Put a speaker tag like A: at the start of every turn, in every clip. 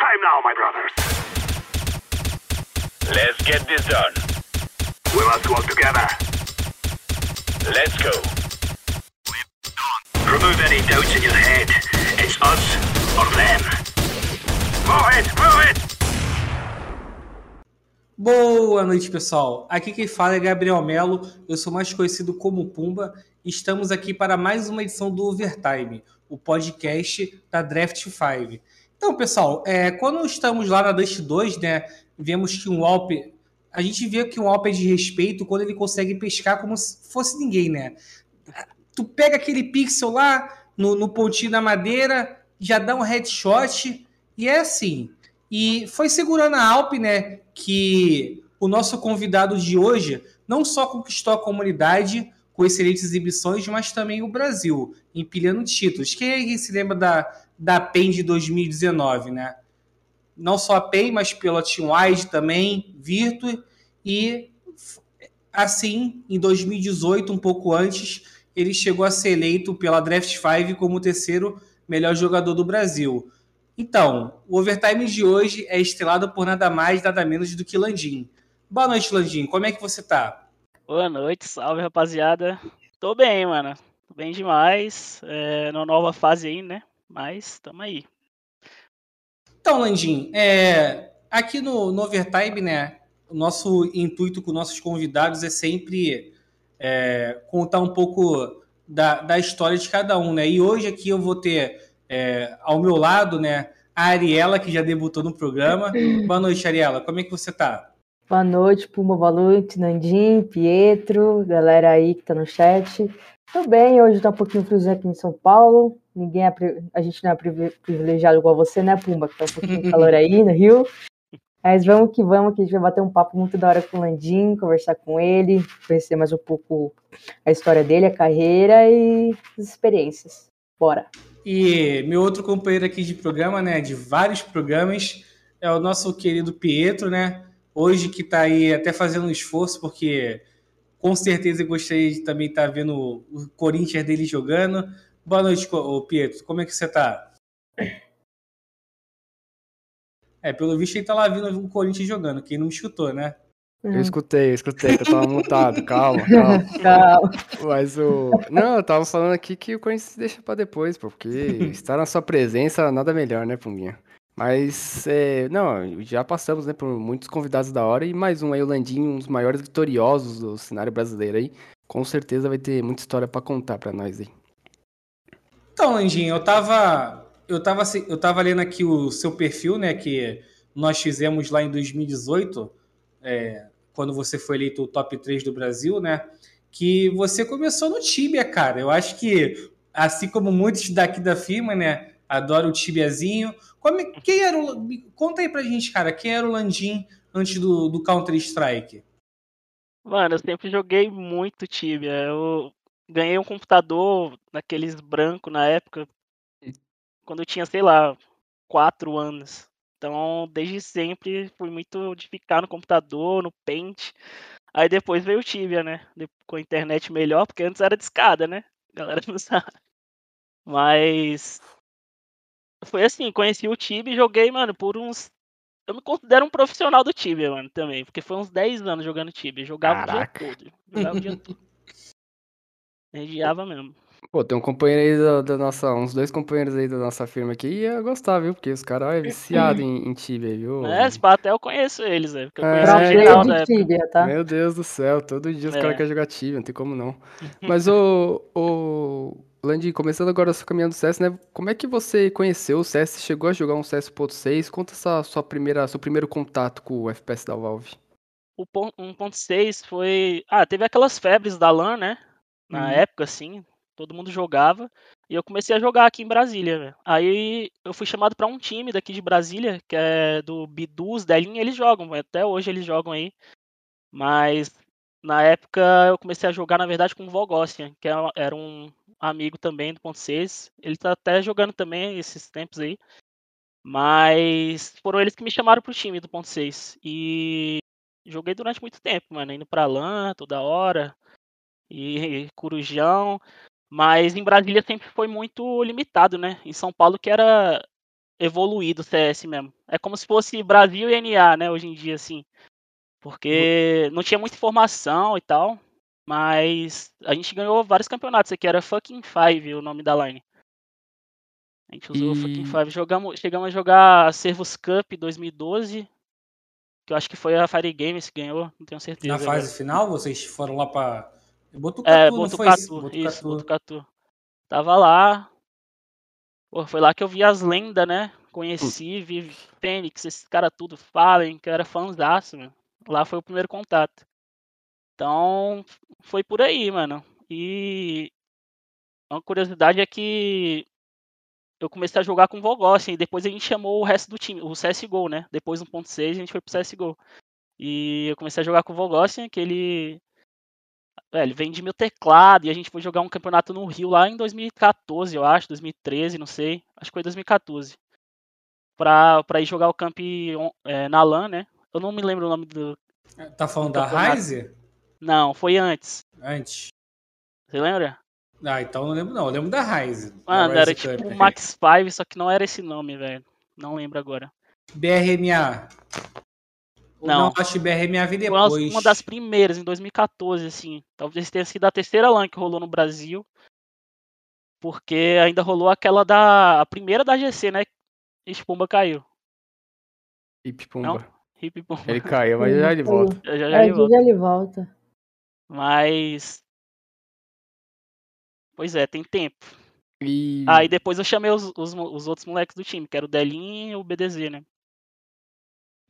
A: time now, my brothers.
B: Let's get this done.
A: We must work together.
B: Let's go.
A: Remove any doubts in your head. It's us or them. Move it, move it!
C: Boa noite, pessoal. Aqui quem fala é Gabriel Melo, eu sou mais conhecido como Pumba. Estamos aqui para mais uma edição do Overtime, o podcast da Draft 5. Então, pessoal, é, quando estamos lá na Dust 2, né, vemos que um Alp. A gente vê que um Alp é de respeito quando ele consegue pescar como se fosse ninguém, né? Tu pega aquele pixel lá no, no pontinho da madeira, já dá um headshot, e é assim. E foi segurando a Alp, né, que o nosso convidado de hoje não só conquistou a comunidade com excelentes exibições, mas também o Brasil, empilhando títulos. Quem se lembra da, da PEN de 2019, né? Não só a PEN, mas pela Team Wide também, Virtu, e assim, em 2018, um pouco antes, ele chegou a ser eleito pela Draft 5 como o terceiro melhor jogador do Brasil. Então, o overtime de hoje é estrelado por nada mais, nada menos do que Landim. Boa noite, Landim. Como é que você tá?
D: Boa noite, salve rapaziada. Tô bem, mano. Tô bem demais. É, numa nova fase aí, né? Mas tamo aí.
C: Então, Landim, é, aqui no, no Overtime, né? O nosso intuito com nossos convidados é sempre é, contar um pouco da, da história de cada um, né? E hoje aqui eu vou ter é, ao meu lado, né, a Ariela, que já debutou no programa. Boa noite, Ariela. Como é que você tá?
E: Boa noite, Puma, boa noite, Nandim, Pietro, galera aí que tá no chat. Tô bem, hoje tá um pouquinho friozinho aqui em São Paulo. Ninguém é, a gente não é privilegiado igual você, né, Pumba? Que tá um pouquinho de calor aí no Rio. Mas vamos que vamos, que a gente vai bater um papo muito da hora com o Landim, conversar com ele, conhecer mais um pouco a história dele, a carreira e as experiências. Bora!
C: E meu outro companheiro aqui de programa, né, de vários programas, é o nosso querido Pietro, né? Hoje que está aí até fazendo um esforço, porque com certeza gostaria de também estar tá vendo o Corinthians dele jogando. Boa noite, Pietro. Como é que você está? É, pelo visto ele tá lá vendo o Corinthians jogando. Quem não me escutou, né?
F: Eu escutei, eu escutei, que eu tava mutado, calma, calma.
E: Calma.
F: Mas o. Não, eu tava falando aqui que o Corinthians deixa pra depois, porque estar na sua presença, nada melhor, né, Pumbinha? Mas, é, não, já passamos, né, por muitos convidados da hora e mais um aí, o Landinho, um dos maiores vitoriosos do cenário brasileiro aí. Com certeza vai ter muita história para contar para nós aí.
C: Então, Landinho, eu tava, eu tava, eu tava lendo aqui o seu perfil, né, que nós fizemos lá em 2018, é, quando você foi eleito o top 3 do Brasil, né? Que você começou no Tibia, cara. Eu acho que, assim como muitos daqui da firma, né? Adoro o Tibiazinho. Como, é, quem era o. Conta aí pra gente, cara, quem era o Landim antes do, do Counter-Strike?
D: Mano, eu sempre joguei muito Tibia. Eu ganhei um computador naqueles branco na época, quando eu tinha, sei lá, quatro anos. Então, desde sempre, fui muito de ficar no computador, no Paint. Aí depois veio o Tibia, né? Com a internet melhor, porque antes era discada, né? A galera não sabe. Mas. Foi assim, conheci o Tibia e joguei, mano, por uns. Eu me considero um profissional do Tibia, mano, também. Porque foi uns 10 anos jogando Tibia. Jogava Caraca. o dia todo. Jogava o dia todo. Regiava mesmo.
F: Pô, tem um companheiro aí da, da, nossa. Uns dois companheiros aí da nossa firma aqui ia gostar, viu? Porque os caras é viciado em, em Tibia, viu?
D: É, até eu conheço eles, velho. Porque eu
E: é, conheço geral da
F: Tibia, tá? Meu Deus do céu, todo dia os é. caras querem jogar Tibia, não tem como não. Mas o. o... Landy, começando agora a sua caminhada do CS, né? Como é que você conheceu o CS? Chegou a jogar um CS 1.6? Conta essa sua primeira, seu primeiro contato com o FPS da Valve.
D: O 1.6 foi. Ah, teve aquelas febres da LAN, né? Na hum. época, assim, todo mundo jogava. E eu comecei a jogar aqui em Brasília, véio. Aí eu fui chamado para um time daqui de Brasília, que é do Bidus, Delinha, eles jogam, até hoje eles jogam aí. Mas na época eu comecei a jogar, na verdade, com o Vogossian, que é era um amigo também do ponto 6. Ele tá até jogando também esses tempos aí. Mas foram eles que me chamaram pro time do ponto 6. E joguei durante muito tempo, mano, indo pra LAN toda hora. E Corujão. Mas em Brasília sempre foi muito limitado, né? Em São Paulo que era evoluído o CS mesmo. É como se fosse Brasil e NA, né, hoje em dia, assim. Porque não tinha muita informação e tal. Mas a gente ganhou vários campeonatos aqui, era Fucking Five o nome da line. A gente usou o Fucking
F: E-
D: Five. Jogamos, chegamos a jogar Servus Cup 2012. Que eu acho que foi a Fire Games que ganhou, não tenho certeza.
C: Na
D: agora.
C: fase final, vocês foram lá pra. Botucatu,
D: É,
C: foi
D: Botucatu, isso, Botucatu. Tava lá. Pô, foi lá que eu vi as lendas, né? Conheci, vi Fênix, esses caras tudo, Fallen, que eu era fãzaço, mano. Lá foi o primeiro contato. Então, foi por aí, mano. E uma curiosidade é que eu comecei a jogar com o Vogossi e depois a gente chamou o resto do time, o CSGO, né? Depois do 1.6 a gente foi pro CSGO. E eu comecei a jogar com o Vogossi, que ele é, ele vende meu teclado e a gente foi jogar um campeonato no Rio lá em 2014, eu acho, 2013, não sei. Acho que foi 2014. Pra, pra ir jogar o camp é, na LAN, né? Eu não me lembro o nome do.
C: Tá falando da
D: Campeonato.
C: Ryze?
D: Não, foi antes.
C: Antes.
D: Você lembra?
C: Ah, então não lembro não. Eu lembro da da
D: Mano, era
C: Cup.
D: tipo o Max 5, só que não era esse nome, velho. Não lembro agora.
C: BRMA.
D: Não.
C: Não, acho que BRMA veio
D: Foi uma,
C: depois.
D: uma das primeiras, em 2014, assim. Talvez tenha sido a terceira LAN que rolou no Brasil. Porque ainda rolou aquela da. A primeira da GC, né? E Pumba caiu.
F: Hip? Pumba.
D: Hip Pumba.
F: Ele caiu, mas já ele
E: Foi.
F: volta.
D: Já, já, já
E: É,
D: ele volta.
E: já ele volta.
D: Mas. Pois é, tem tempo.
F: E
D: Aí depois eu chamei os, os, os outros moleques do time, que era o Delin e o BDZ, né?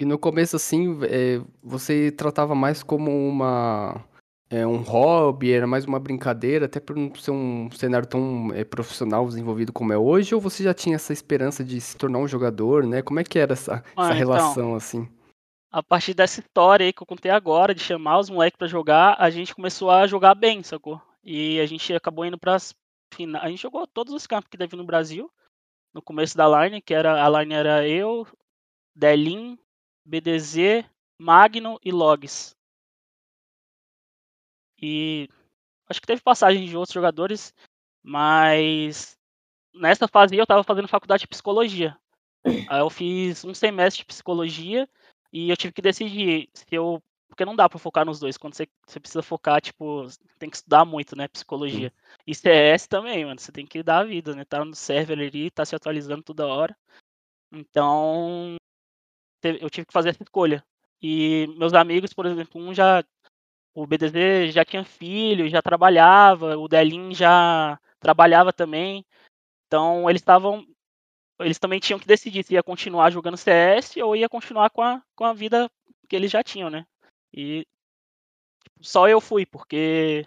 F: E no começo, assim, é, você tratava mais como uma, é, um hobby, era mais uma brincadeira, até por não ser um cenário tão é, profissional desenvolvido como é hoje, ou você já tinha essa esperança de se tornar um jogador, né? Como é que era essa,
D: Ah,
F: essa
D: então.
F: relação, assim?
D: A partir dessa história aí que eu contei agora, de chamar os moleques pra jogar, a gente começou a jogar bem, sacou? E a gente acabou indo pras finais. A gente jogou todos os campos que teve no Brasil, no começo da line, que era a line era eu, Delin, BDZ, Magno e Logs. E acho que teve passagem de outros jogadores, mas nessa fase eu tava fazendo faculdade de psicologia. Aí eu fiz um semestre de psicologia e eu tive que decidir se eu. Porque não dá pra focar nos dois. Quando você, você precisa focar, tipo, tem que estudar muito, né? Psicologia. E CS também, mano. Você tem que dar a vida, né? Tá no server ali, tá se atualizando toda hora. Então. Eu tive que fazer essa escolha. E meus amigos, por exemplo, um já. O BDZ já tinha filho, já trabalhava, o Delin já trabalhava também. Então eles estavam eles também tinham que decidir se ia continuar jogando CS ou ia continuar com a, com a vida que eles já tinham, né? E tipo, só eu fui, porque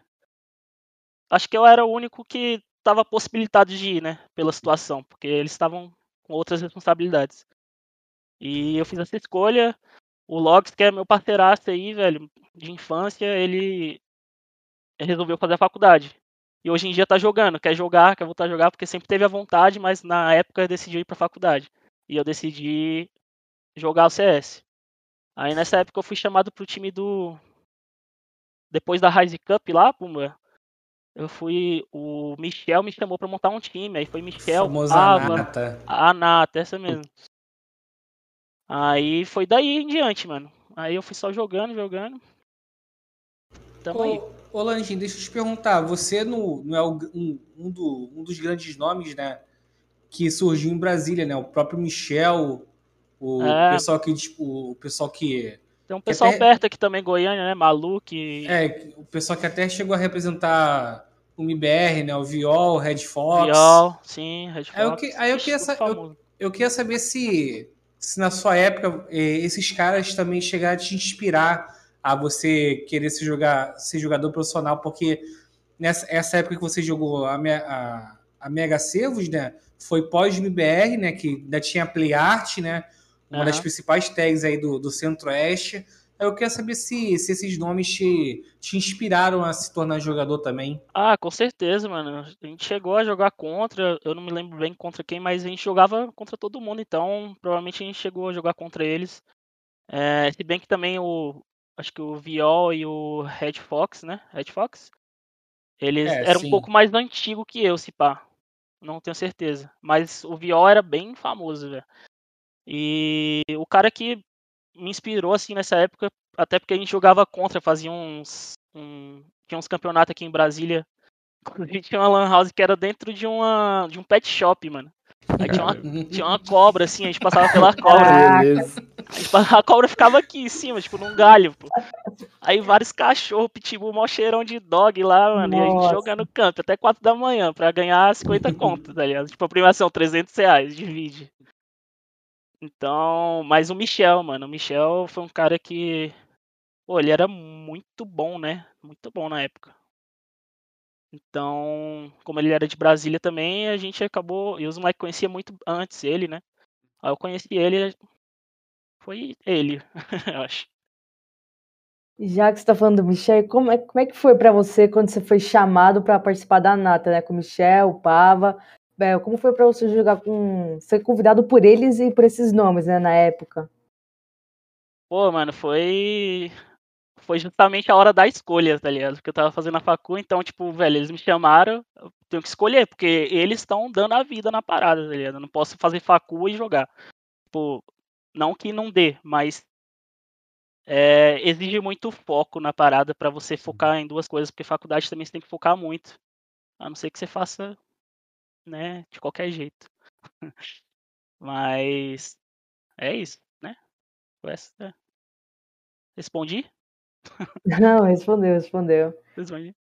D: acho que eu era o único que estava possibilitado de ir, né? Pela situação, porque eles estavam com outras responsabilidades. E eu fiz essa escolha. O Logs, que é meu parceiraço aí, velho, de infância, ele resolveu fazer a faculdade. E hoje em dia tá jogando, quer jogar, quer voltar a jogar, porque sempre teve a vontade, mas na época decidiu ir pra faculdade. E eu decidi jogar o CS. Aí nessa época eu fui chamado pro time do. Depois da Rise Cup lá, Pumba, eu fui. O Michel me chamou pra montar um time. Aí foi Michel,
C: Famosa
D: Ava,
C: nata.
D: a Nata, essa mesmo. Aí foi daí em diante, mano. Aí eu fui só jogando, jogando. Tamo aí.
C: Ô, ô Lanjinho, deixa eu te perguntar. Você não, não é um, um, do- um dos grandes nomes, né? Que surgiu em Brasília, né? O próprio Michel, o
D: É.
C: pessoal que, tipo, o pessoal que.
D: Tem um pessoal
C: até-
D: perto aqui também, Goiânia, né? Malu, que.
C: É, o pessoal que até chegou a representar o MBR, né? O Viol, o Red Fox.
D: Viol, sim, Red Fox.
C: Aí eu que- aí eu queria sa- eu-. Eu queria saber se, se na sua época eh, esses caras também chegaram a te inspirar a você querer ser, jogar, ser jogador profissional, porque nessa essa época que você jogou a, a, a Mega Servos, né? Foi pós-MBR, né? Que ainda tinha PlayArt, né? Uma das
D: Aham.
C: principais tags aí do, do Centro-Oeste. Eu queria saber se, se esses nomes te, te inspiraram a se tornar jogador também.
D: Ah, com certeza, mano. A gente chegou a jogar contra, eu não me lembro bem contra quem, mas a gente jogava contra todo mundo, então provavelmente a gente chegou a jogar contra eles. É, se bem que também o. Acho que o Viol e o Red Fox, né? Red Fox? Eles
C: É,
D: eram
C: sim.
D: um pouco mais antigo que eu, se pá. não tenho certeza. Mas o Viol era bem famoso, velho. E o cara que me inspirou, assim, nessa época, até porque a gente jogava contra, fazia uns. Um, tinha uns campeonatos aqui em Brasília. Inclusive tinha uma lan house que era dentro de, uma, de um pet shop, mano. Aí tinha uma, tinha uma cobra, assim, a gente passava pela cobra.
F: Beleza.
D: A cobra ficava aqui em cima, tipo, num galho, pô. Aí vários cachorros, pitbull, mó cheirão de dog lá, mano. E a gente
E: Nossa.
D: jogando campo até 4 da manhã pra ganhar 50 contas, tá ligado? Tipo, a premiação, 300 reais, divide. Então, mas o Michel, mano, o Michel foi um cara que, pô, ele era muito bom, né? Muito bom na época. Então, como ele era de Brasília também, a gente acabou. E os Mike conhecia muito antes ele, né? Aí eu conheci ele. Foi ele, eu acho.
E: Já que você está falando do Michel, como é, como é que foi para você quando você foi chamado para participar da Nata, né? Com o Michel, o Pava. É, como foi para você jogar com. ser convidado por eles e por esses nomes, né, na época?
D: Pô, mano, foi. Foi justamente a hora da escolha, tá ligado? Porque eu tava fazendo a facu, então, tipo, velho, eles me chamaram, eu tenho que escolher, porque eles estão dando a vida na parada, tá ligado? Eu não posso fazer facu e jogar. Tipo, não que não dê, mas é, exige muito foco na parada pra você focar em duas coisas, porque faculdade também você tem que focar muito. A não ser que você faça, né, de qualquer jeito. Mas é isso, né? Essa-. Respondi?
E: Não, respondeu, respondeu.
D: Respondi.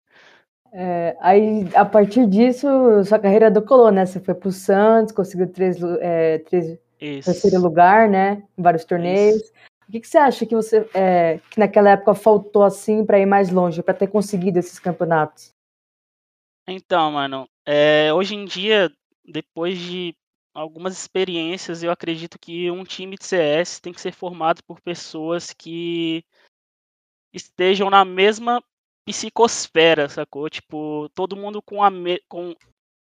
E: É, aí, a partir disso, sua carreira decolou, né? Você foi pro Santos, conseguiu três, é, três,
D: Isso.
E: terceiro lugar, né? Em vários torneios. O que, que você acha que você é, que naquela época faltou assim para ir mais longe, para ter conseguido esses campeonatos?
D: Então, mano, é, hoje em dia, depois de algumas experiências, eu acredito que um time de CS tem que ser formado por pessoas que estejam na mesma psicosfera, sacou? Tipo, todo mundo com a me- com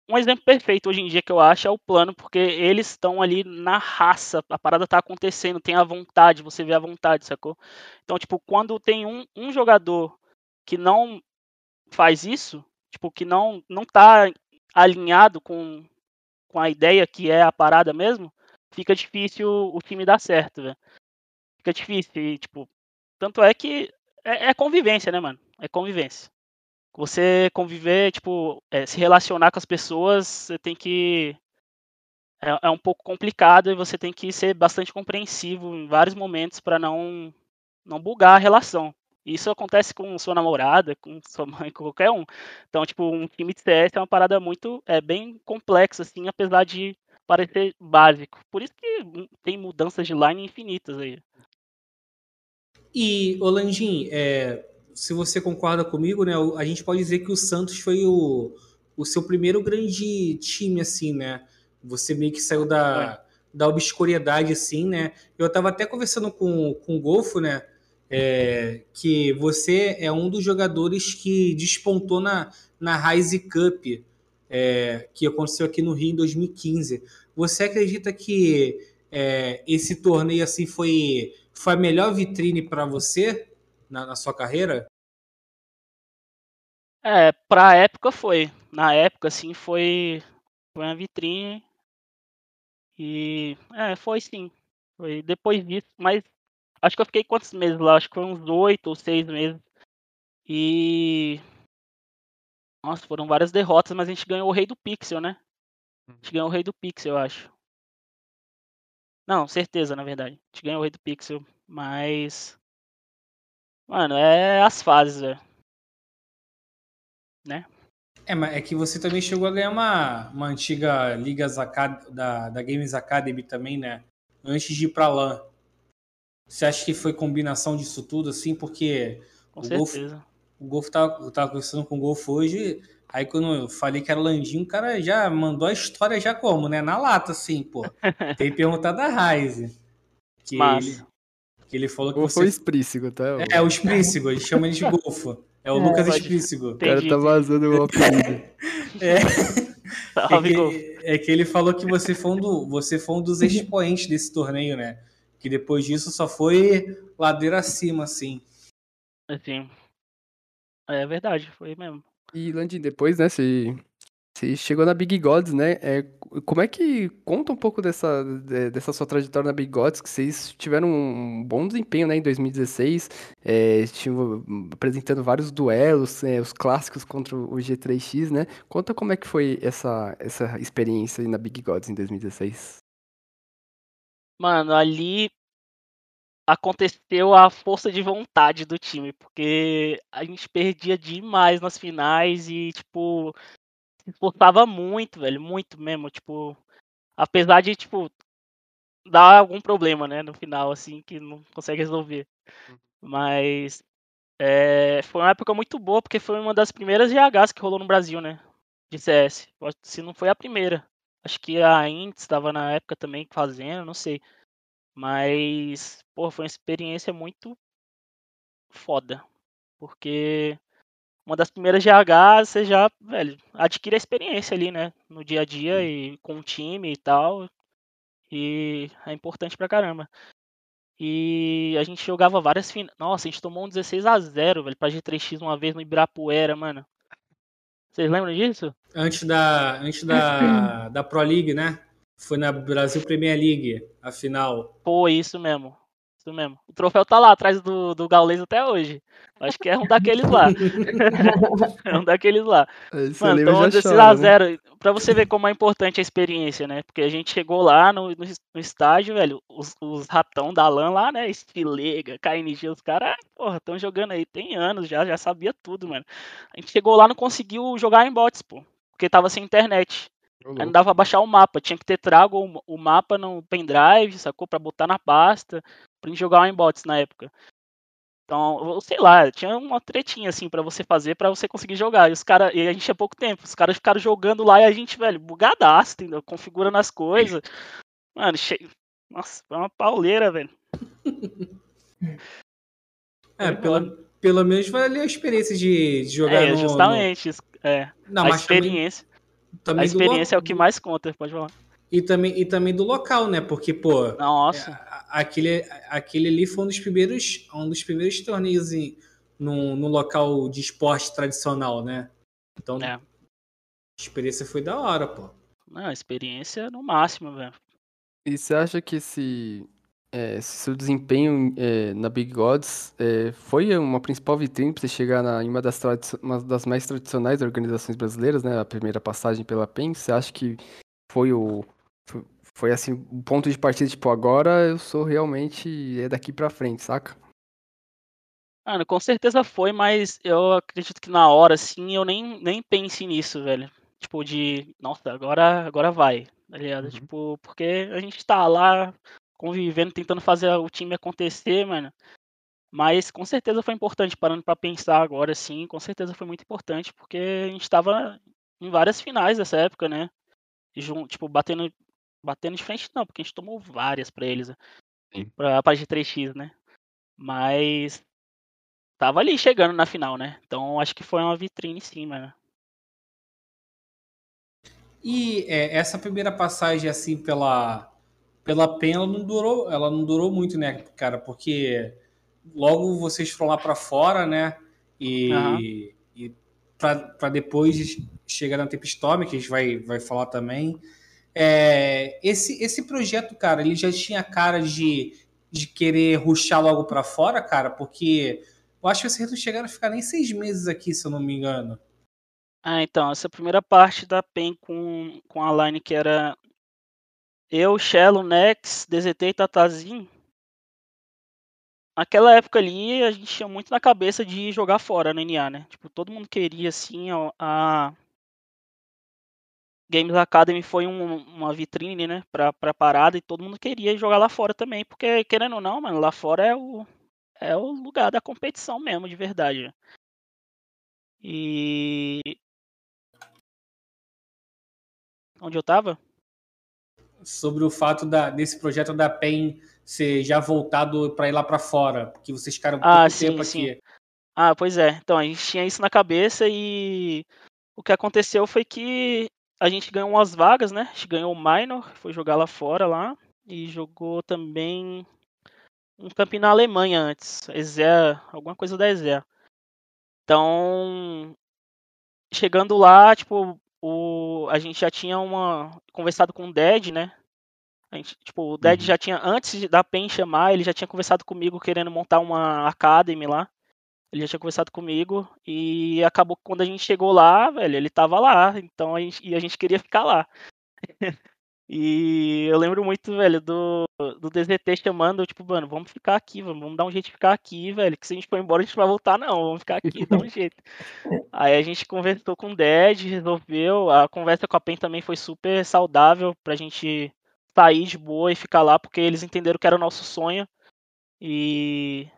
D: um exemplo perfeito hoje em dia que eu acho é o plano, porque eles estão ali na raça, a parada tá acontecendo, tem a vontade, você vê a vontade, sacou? Então, tipo, quando tem um, um jogador que não faz isso, tipo, que não, não tá alinhado com, com a ideia que é a parada mesmo, fica difícil o time dar certo, velho. Fica difícil, e, tipo, tanto é que é, é convivência, né, mano? É convivência. Você conviver, tipo, é, se relacionar com as pessoas, você tem que. É, é um pouco complicado e você tem que ser bastante compreensivo em vários momentos para não, não bugar a relação. Isso acontece com sua namorada, com sua mãe, com qualquer um. Então, tipo, um time de CS é uma parada muito, é bem complexa, assim, apesar de parecer básico. Por isso que tem mudanças de line infinitas aí.
C: E, Olandim, é, se você concorda comigo, né, a gente pode dizer que o Santos foi o, o seu primeiro grande time, assim, né? Você meio que saiu da, da obscuridade, assim, né? Eu tava até conversando com, com o Golfo, né? É, que você é um dos jogadores que despontou na, na Rise Cup, é, que aconteceu aqui no Rio em 2015. Você acredita que é, esse torneio assim foi, foi a melhor vitrine para você na, na sua carreira?
D: É, pra época foi. Na época, assim, foi, foi uma vitrine. E. É, foi sim. Foi depois disso, mas acho que eu fiquei quantos meses lá? Acho que foi uns oito ou seis meses. E. Nossa, foram várias derrotas, mas a gente ganhou o Rei do Pixel, né? A gente ganhou o Rei do Pixel, eu acho. Não, certeza, na verdade. A gente ganhou o Rei do Pixel, mas. Mano, é as fases, velho. Né?
C: É, mas é que você também chegou a ganhar uma, uma antiga Liga Acad da, da Games Academy também, né? Antes de ir pra LAN. Você acha que foi combinação disso tudo, assim? Porque
D: Com
C: O Golfo-
D: certeza.
C: o Golfo tava, eu tava conversando com o Golfo hoje, aí quando eu falei que era Landinho, o cara já mandou a história já como, né? Na lata, assim, pô. Tem que perguntar da. Que ele, que ele falou que
F: Ou
C: você...
F: foi explícito, tá? O
C: É, o Sprícigo, ele chama ele de Golfo. É o
E: É,
C: Lucas
D: pode-
C: Sprícigo.
F: cara
D: Entendi.
F: tá vazando o apelido.
C: É. É
D: Salve,
C: que, é que ele falou que você foi, um do- você foi um dos expoentes desse torneio, né? Que depois disso só foi ladeira acima, assim.
D: Assim. É verdade, foi mesmo.
F: E, Landim, depois, né, você, Você chegou na Big Gods, né? É, como é que conta um pouco dessa, de- dessa sua trajetória na Big Gods, que vocês tiveram um bom desempenho, né, em 2016, é, tinham apresentando vários duelos, é, os clássicos contra o G3X, né? Conta como é que foi essa, essa experiência aí na Big Gods em 2016.
D: Mano, ali aconteceu a força de vontade do time, porque a gente perdia demais nas finais e, tipo, se esforçava muito, velho, muito mesmo, tipo, apesar de, tipo, dar algum problema, né, no final, assim, que não consegue resolver. Mas é, foi uma época muito boa, porque foi uma das primeiras GHs que rolou no Brasil, né, de CS. Se não foi a primeira. Acho que a Ints estava na época também fazendo, não sei. Mas, pô, foi uma experiência muito foda. Porque uma das primeiras GHs, você já, velho, adquire a experiência ali, né? No dia a dia e com o time e tal. E é importante pra caramba. E a gente jogava várias finais. Nossa, a gente tomou um 16 a 0 velho, pra G3X uma vez no Ibirapuera, mano. Vocês lembram disso?
C: Antes da, antes da, da Pro League, né? Foi na Brasil Premier League, a final.
D: Pô, isso mesmo. Isso mesmo. O troféu tá lá atrás do, do Gaules até hoje. Acho que é um daqueles lá. é um daqueles lá.
F: Você
D: Mano, então
F: e já
D: 16
F: chora,
D: a
F: né?
D: 0 pra você ver como é importante a experiência, né? Porque a gente chegou lá no, no, no estádio, velho, os, os ratão da LAN lá, né? Estilega, KNG, os caras, porra, estão jogando aí, tem anos já, já sabia tudo, mano. A gente chegou lá não conseguiu jogar em bots, pô, porque tava sem internet. Aí não dava pra baixar o mapa, tinha que ter trago o, o mapa no pendrive, sacou? Pra botar na pasta, pra gente jogar em bots na época. Então, eu sei lá, tinha uma tretinha assim pra você fazer pra você conseguir jogar. E os cara, e a gente tinha pouco tempo. Os caras ficaram jogando lá e a gente, velho, bugadaço, entendeu? Configurando as coisas. Mano, cheio. Nossa, foi uma pauleira, velho.
C: É,
D: Foi
C: pelo, pelo menos valeu a experiência de, de jogar
D: É,
C: no,
D: justamente. isso- É,
C: no... Não,
D: a
C: mas também,
D: experiência,
C: também
D: a
C: do
D: experiência é o que mais conta, pode falar.
C: E também, e também do local, né? Porque, pô,
D: Nossa,
C: aquele, aquele ali foi um dos primeiros, um dos primeiros torneios em, no, no local de esporte tradicional, né? Então,
D: É.
C: a experiência foi da hora, pô.
D: não, a experiência no máximo, velho.
F: E você acha que esse, é, esse seu desempenho é, na Big Gods é, foi uma principal vitrine para você chegar na, em uma das, uma das mais tradicionais organizações brasileiras, né? A primeira passagem pela PEN. Você acha que foi o foi, assim o ponto de partida, tipo, agora eu sou realmente é daqui pra frente, saca?
D: Mano, com certeza foi, mas eu acredito que na hora, assim, eu nem, nem pense nisso, velho. Tipo, de, nossa, agora, agora vai, tá ligado?
F: Uhum.
D: Tipo, porque a gente tá lá convivendo, tentando fazer o time acontecer, mano. Mas com certeza foi importante, parando pra pensar agora, assim, com certeza foi muito importante, porque a gente tava em várias finais dessa época, né? E tipo, batendo, batendo de frente, não, porque a gente tomou várias pra eles, né?
F: Sim.
D: pra, pra G3X, né? Mas tava ali chegando na final, né? Então acho que foi uma vitrine sim, mano.
C: E é, essa primeira passagem assim pela pela PEN, ela não durou, ela não durou muito, né, cara? Porque logo vocês foram lá para fora, né? E,
D: Aham.
C: e para depois chegar na Tempestorm, que a gente vai, vai falar também. É, esse, esse projeto, cara, ele já tinha cara de, de querer ruxar logo para fora, cara, porque eu acho que vocês não chegaram a ficar nem seis meses aqui, se eu não me engano.
D: Ah, então, essa primeira parte da PEN com, com a line que era eu, Shello, Nex, DZT e Tatazin. Naquela época ali, a gente tinha muito na cabeça de jogar fora na NA, né? Tipo, todo mundo queria, assim, a Games Academy foi um- uma vitrine, né, pra, pra parada e todo mundo queria jogar lá fora também, porque, querendo ou não, mano, lá fora é o, é o lugar da competição mesmo, de verdade. E. Onde eu tava?
C: sobre o fato da, desse projeto da PEN ser já voltado para ir lá para fora, porque vocês ficaram pouco
D: Ah, sim,
C: tempo
D: sim.
C: aqui.
D: Ah, pois é. Então, a gente tinha isso na cabeça e o que aconteceu foi que a gente ganhou umas vagas, né? A gente ganhou o Minor, foi jogar lá fora lá e jogou também um campinho na Alemanha antes, Ezea, alguma coisa da Ezea. Então, chegando lá, tipo, o, a gente já tinha uma conversado com o Dead, né? A gente, tipo, o Dead
F: Uhum.
D: já tinha, antes da PEN chamar, ele já tinha conversado comigo querendo montar uma academy lá. Ele já tinha conversado comigo e acabou que quando a gente chegou lá, velho, ele tava lá, então a gente, e a gente queria ficar lá. E eu lembro muito, velho, do, do DZT chamando, tipo, mano, vamos ficar aqui, vamos, vamos dar um jeito de ficar aqui, velho, que se a gente for embora a gente não vai voltar não, vamos ficar aqui, dá um jeito. Aí a gente conversou com o Ded, resolveu, a conversa com a PEN também foi super saudável pra gente sair de boa e ficar lá, porque eles entenderam que era o nosso sonho. E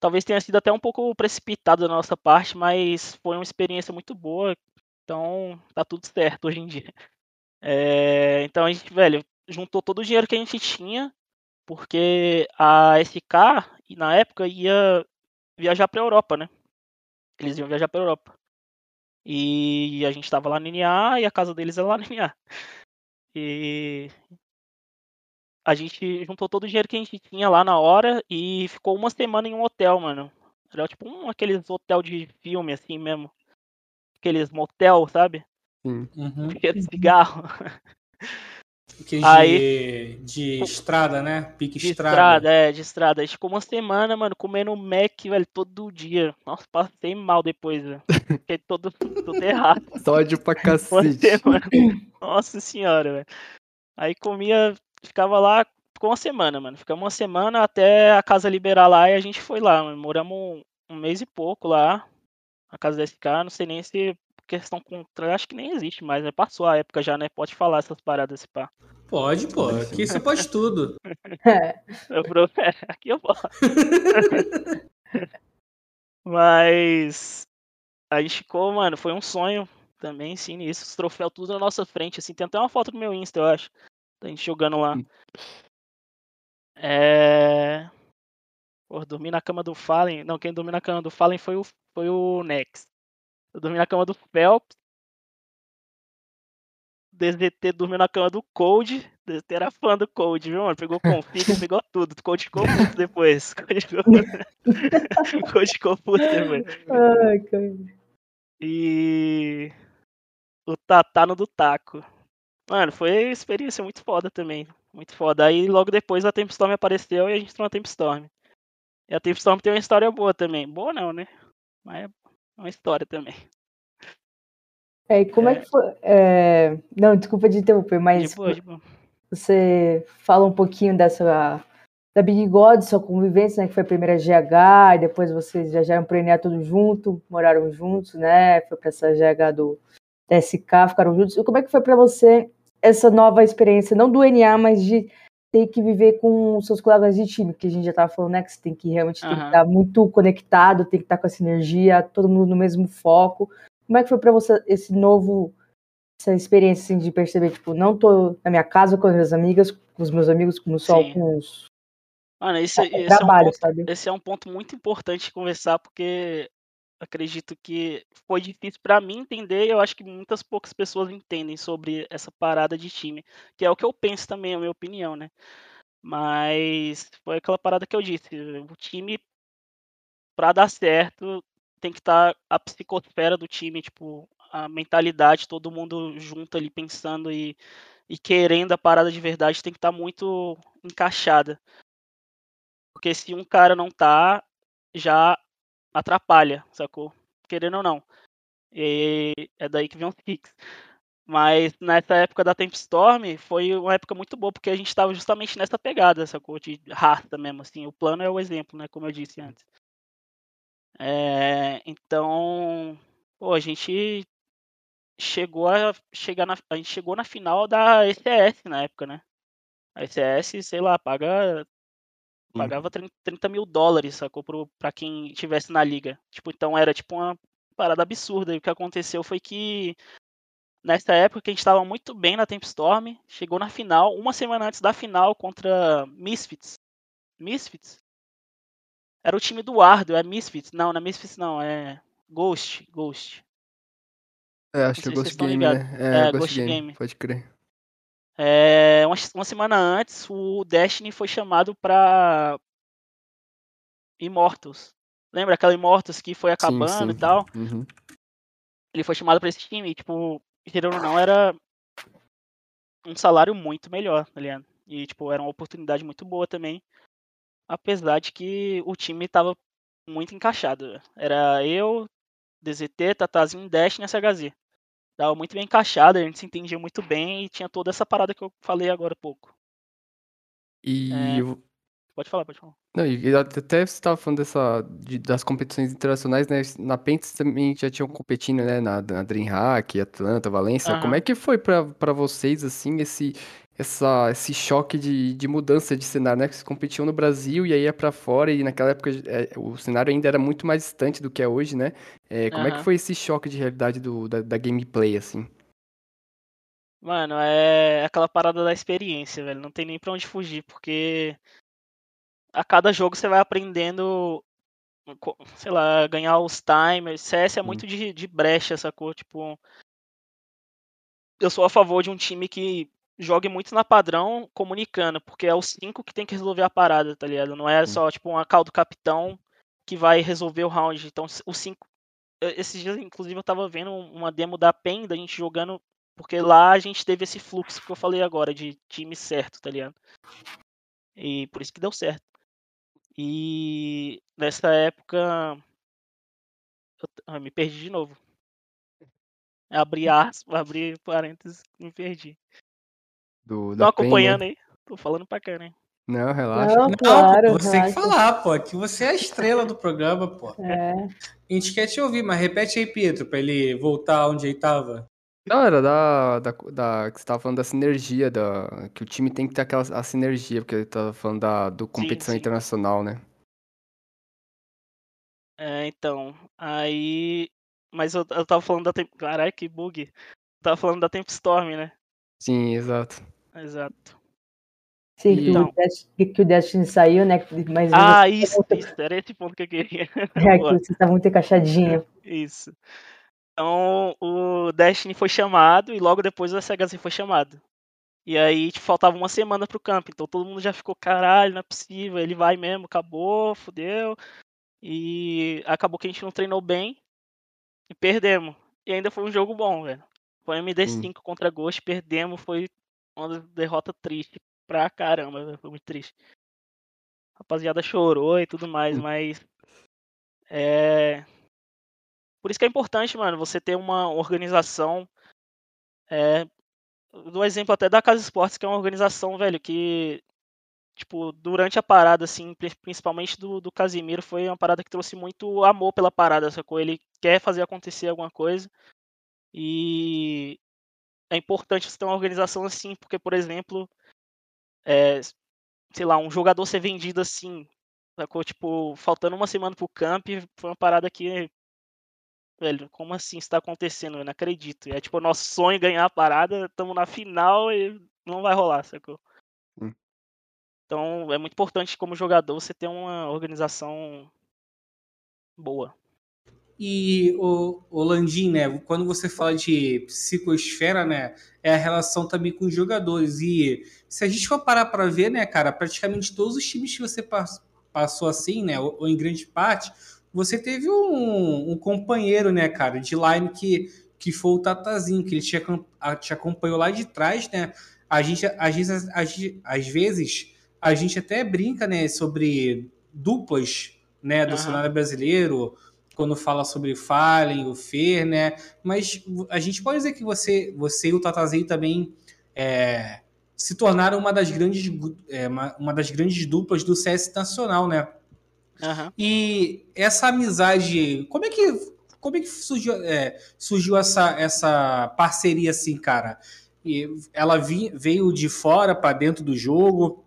D: talvez tenha sido até um pouco precipitado da nossa parte, mas foi uma experiência muito boa. Então tá tudo certo hoje em dia. É, então a gente, velho, juntou todo o dinheiro que a gente tinha, porque a SK, na época, ia viajar pra Europa, né? Eles iam viajar pra Europa. E a gente tava lá no NA e a casa deles era lá no NA. E a gente juntou todo o dinheiro que a gente tinha lá na hora e ficou uma semana em um hotel, mano. Era tipo um aqueles hotel de filme, assim mesmo. Aqueles motel, sabe?
F: Sim.
C: Uhum.
D: Cheio de cigarro.
C: Aqueles
D: Aí-
C: de, de estrada, né? Pique
D: De
C: estrada.
D: estrada, é, de estrada. A gente ficou uma semana, mano, comendo Mac, velho, todo dia. Nossa, passei mal depois, velho. Fiquei todo, todo errado.
F: Sódio pra
D: Uma
F: cacete.
D: semana. Nossa senhora, velho. Aí comia, ficava lá, ficou uma semana, mano. Ficamos uma semana até a casa liberar lá e a gente foi lá, mano. Moramos um, um mês e pouco lá, na casa da SK. Não sei nem se questão contra, acho que nem existe mais, né? Passou a época já, né? Pode falar essas paradas, pá.
C: Pode, pô. Aqui você pode tudo.
E: É,
D: Eu, é, aqui eu posso. Mas a gente ficou, mano, foi um sonho também, sim, isso. Os troféus tudo na nossa frente, assim. Tem até uma foto no meu Insta, eu acho. Da gente jogando lá.
F: Hum.
D: É. Pô, dormi na cama do Fallen. Não, quem dormiu na cama do Fallen foi o, foi o Nex. Eu dormi na cama do Phelps. DZT dormiu na cama do Cold. DZT era fã do Cold, viu, mano? Pegou config, pegou tudo. O Cold ficou puto depois. Cold ficou, o Cold ficou puto depois.
E: ai, cara.
D: E o Tatá no do taco. Mano, foi experiência muito foda também. Muito foda. Aí logo depois a Tempestorm apareceu e a gente entrou na Tempestorm. E a Tempestorm tem uma história boa também. Boa não, né? Mas é uma história também.
E: É, e como é,
D: É.
E: que foi? é, Não, desculpa de interromper,
D: De
E: mas
D: boa, de boa.
E: você fala um pouquinho dessa da Big God, sua convivência, né? Que foi a primeira GH, e depois vocês viajaram pro NA tudo junto, moraram juntos, né? Foi pra essa GH do TSK, ficaram juntos. E como é que foi pra você essa nova experiência, não do NA, mas de ter que viver com seus colegas de time, que a gente já tava falando, né? Que você tem que realmente tem que estar muito conectado, tem que estar com essa energia, todo mundo no mesmo foco. Como é que foi pra você esse novo essa experiência assim, de perceber, tipo, não tô na minha casa com as minhas amigas, com os meus amigos, como só
D: Sim.
E: com os
D: Mano, esse, esse é um
E: trabalho,
D: ponto
E: sabe?
D: esse é um ponto muito importante de conversar, porque acredito que foi difícil pra mim entender e eu acho que muitas poucas pessoas entendem sobre essa parada de time, que é o que eu penso também, é a minha opinião, né? Mas foi aquela parada que eu disse, o time pra dar certo tem que estar a psicosfera do time, tipo, a mentalidade, todo mundo junto ali pensando e, e querendo a parada de verdade tem que estar muito encaixada. Porque se um cara não tá, já atrapalha, sacou? Querendo ou não. E é daí que vem os kicks. Mas nessa época da Tempestorm foi uma época muito boa, porque a gente tava justamente nessa pegada, sacou? De raça mesmo, assim. O plano é o exemplo, né? Como eu disse antes. É, então, pô, a gente chegou a chegar na, a gente chegou na final da ECS na época, né? A ECS, sei lá, paga pagava 30, 30 mil dólares, sacou? Pro, pra quem estivesse na liga. Tipo, então era tipo uma parada absurda. E o que aconteceu foi que nessa época que a gente tava muito bem na Tempestorm, chegou na final, uma semana antes da final contra Misfits. Misfits? Era o time do Ardo, é Misfits? Não, não é Misfits não, é Ghost, Ghost.
F: É, acho que é Ghost Game, né? É,
D: É,
F: Ghost,
D: Ghost
F: Game,
D: Game.
F: pode crer.
D: É, uma, uma semana antes, o Destiny foi chamado pra Immortals. Lembra aquela Immortals que foi acabando
F: sim.
D: e tal?
F: Uhum.
D: Ele foi chamado pra esse time e, tipo, querendo ou não, era um salário muito melhor, tá ligado? E, tipo, era uma oportunidade muito boa também. Apesar de que o time tava muito encaixado. Era eu, DZT, Tatazinho, Dash e SHZ. Tava muito bem encaixado, a gente se entendia muito bem e tinha toda essa parada que eu falei agora há pouco.
F: E
D: É.
F: eu-
D: Pode falar, pode falar.
F: Não, e até você estava falando dessa, de- das competições internacionais, né? Na Pentes também já tinham competindo, né? Na, na DreamHack, Atlanta, Valência. Como
D: Aham.
F: é que foi pra vocês, assim, esse, essa, esse choque de, de mudança de cenário, né? Que vocês competiam no Brasil e aí ia pra fora, e naquela época é, o cenário ainda era muito mais distante do que é hoje, né? É, como é que foi esse choque de realidade do, da, da gameplay, assim?
D: Mano, é aquela parada da experiência, velho. Não tem nem pra onde fugir, porque a cada jogo você vai aprendendo, sei lá, ganhar os timers. CS é muito de, de brecha, sacou? Tipo, eu sou a favor de um time que jogue muito na padrão comunicando, porque é os cinco que tem que resolver a parada, tá ligado? Não é só, tipo, uma call do capitão que vai resolver o round. Então, os cinco. Esses dias, inclusive, eu tava vendo uma demo da PEN, da gente jogando porque lá a gente teve esse fluxo que eu falei agora, de time certo, tá ligado? E por isso que deu certo. E nessa época. Eu, ah, me perdi de novo. Abri aspas, abri parênteses, me perdi.
F: Do,
D: Tô acompanhando aí. Tô falando pra cá, né?
F: Não, relaxa.
E: Não,
C: Não,
E: claro.
C: você tem que falar, pô. Que você é a estrela do programa, pô.
E: É.
C: A gente quer te ouvir, mas repete aí, Pietro, pra ele voltar onde ele tava.
F: Não, era da, da, da- que você tava falando da sinergia, da, que o time tem que ter aquela a sinergia, porque ele tava falando da, do competição
D: sim.
F: internacional, né?
D: É, então. Aí. Mas eu, eu tava falando da. Temp... Caralho, que bug. Eu tava falando da Tempestorm, né?
F: Sim, exato.
D: Exato.
E: Sim, que,
D: Então.
E: o Destiny, que o Destiny saiu, né? Mas
D: Ah, isso, isso. Era esse ponto que eu queria.
E: é, que você tá muito encaixadinho.
D: Isso. Então, o Destiny foi chamado e logo depois o SHZ foi chamado. E aí, tipo, faltava uma semana pro camp. Então todo mundo já ficou, caralho, não é possível. Ele vai mesmo, acabou, fudeu. E acabou que a gente não treinou bem e perdemos. E ainda foi um jogo bom, velho. Foi MD5 contra Ghost, perdemos. Foi uma derrota triste pra caramba, velho, foi muito triste. A rapaziada chorou e tudo mais,
F: Hum.
D: mas. É. Por isso que é importante, mano, você ter uma organização. É, do exemplo até da Casa Esportes, que é uma organização, velho, que. Tipo, durante a parada, assim, pri- principalmente do, do Casimiro, foi uma parada que trouxe muito amor pela parada, sacou? Ele quer fazer acontecer alguma coisa. E é importante você ter uma organização assim, porque, por exemplo, é, sei lá, um jogador ser vendido assim, sacou? Tipo, faltando uma semana pro camp, foi uma parada que, velho, como assim isso tá acontecendo? Eu não acredito. E é tipo, nosso sonho ganhar a parada, estamos na final e não vai rolar, sacou?
F: Hum.
D: Então, é muito importante como jogador você ter uma organização boa.
C: E o, o Landim, né? Quando você fala de psicosfera, né? É a relação também com os jogadores. E se a gente for parar para ver, né, cara, praticamente todos os times que você pas- passou assim, né? Ou, ou em grande parte, você teve um, um companheiro, né, cara, de line que, que foi o Tatazinho, que ele te, te acompanhou lá de trás, né? A gente, às vezes, a gente- às vezes, a gente até brinca, né, sobre duplas, né, do
D: Aham.
C: cenário brasileiro, quando fala sobre Fallen, o Fer, né? Mas a gente pode dizer que você, você e o Tatazinho também é, se tornaram uma das grandes, é, uma, uma das grandes duplas do CS nacional, né?
D: Aham.
C: E essa amizade, como é que como é que surgiu, é, surgiu essa, essa parceria assim, cara? E ela vi- veio de fora para dentro do jogo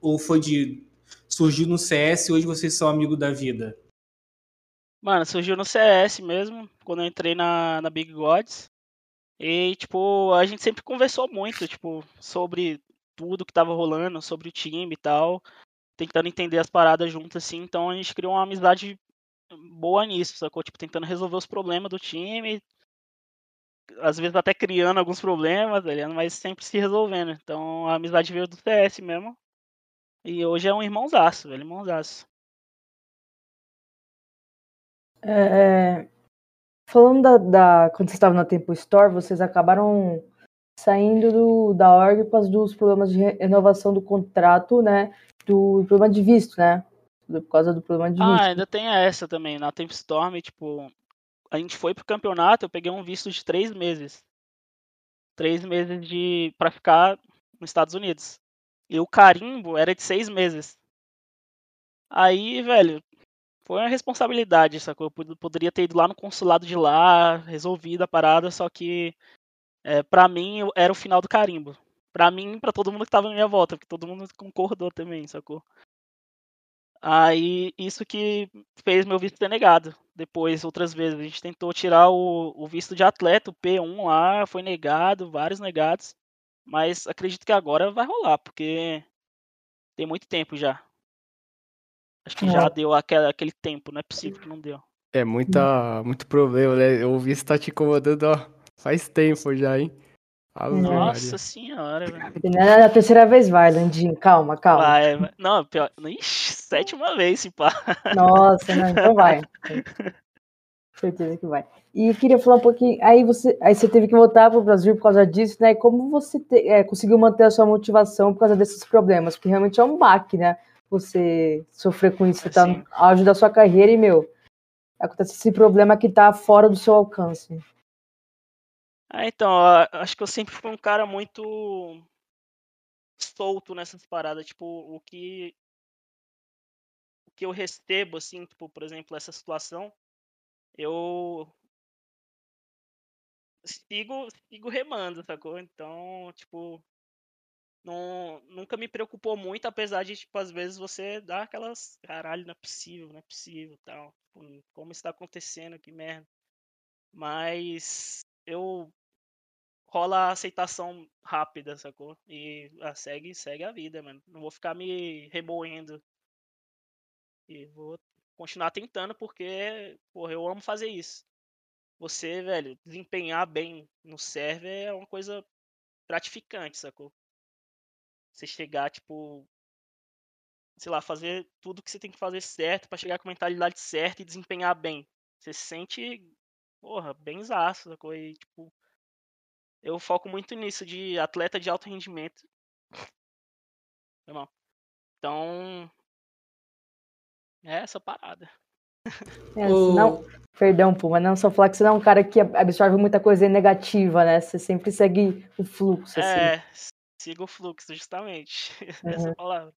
C: ou foi de surgiu no CS e hoje vocês são amigos da vida?
D: Mano, surgiu no CS mesmo, quando eu entrei na, na Big Gods. E, tipo, a gente sempre conversou muito, tipo, sobre tudo que tava rolando, sobre o time e tal. Tentando entender as paradas junto, assim. Então a gente criou uma amizade boa nisso, sacou? Tipo, tentando resolver os problemas do time. Às vezes até criando alguns problemas, tá mas sempre se resolvendo. Então a amizade veio do CS mesmo. E hoje é um irmãozaço, velho, irmãozaço.
E: É, falando da, da quando vocês estavam na Tempo Store, vocês acabaram saindo do, da ordem por dos problemas de renovação do contrato, né? Do problema de visto, né? Por causa do problema de
D: Ah,
E: visto.
D: ainda tem essa também. Na Temp Storm, tipo, a gente foi pro campeonato, eu peguei um visto de três meses. Três meses de para ficar nos Estados Unidos. E o carimbo era de seis meses. Aí, velho, foi uma responsabilidade, sacou? Eu pod- poderia ter ido lá no consulado de lá, resolvido a parada, só que é, para mim era o final do carimbo. Pra mim, pra todo mundo que tava na minha volta, porque todo mundo concordou também, sacou? Aí, isso que fez meu visto ser negado. Depois, outras vezes, a gente tentou tirar o, o visto de atleta, o P1 lá, foi negado, vários negados. Mas acredito que agora vai rolar, porque tem muito tempo já. Acho que já
E: É.
D: deu aquele, aquele tempo, não é possível que não deu.
F: É muita, muito problema, né? Eu ouvi isso tá te incomodando, ó, faz tempo já, hein? Ave
E: Nossa.
F: Maria.
D: Senhora, velho.
E: Na, na terceira vez vai, Landinho. Calma, calma.
D: Vai, vai. Não, pior. Ixi, sétima vez, se pá.
E: Nossa, não, então vai. Certeza que vai. E eu queria falar um pouquinho. Aí você, aí você teve que voltar para o Brasil por causa disso, né? E como você te- é, conseguiu manter a sua motivação por causa desses problemas? Porque realmente é um baque, né? Você sofrer com isso, você tá no auge da sua carreira e, meu, acontece esse problema que tá fora do seu alcance.
D: Ah, então, acho que eu sempre fui um cara muito solto nessas paradas, tipo, o que o que eu recebo assim, tipo, por exemplo, essa situação, eu sigo sigo remando, sacou? Então, tipo, não, nunca me preocupou muito, apesar de, tipo, às vezes você dá aquelas, caralho, não é possível, não é possível, tal. Tipo, Como isso tá acontecendo, que merda. Mas eu rola a aceitação rápida, sacou? E ah, segue, segue a vida, mano. Não vou ficar me remoendo. E vou continuar tentando porque, porra, eu amo fazer isso. Você, velho, desempenhar bem no server é uma coisa gratificante, sacou? Você chegar, tipo, sei lá, fazer tudo que você tem que fazer certo pra chegar com a mentalidade certa e desempenhar bem. Você se sente, porra, benzaço, sacou? E, tipo, eu foco muito nisso de atleta de alto rendimento. Foi mal. Então, é essa parada.
E: É,
C: Ô,
E: senão, perdão, Puma, não só falar que você não é um cara que absorve muita coisa negativa, né? Você sempre segue o fluxo, assim.
D: É, siga o fluxo, justamente. Essa
E: Uhum.
D: palavra.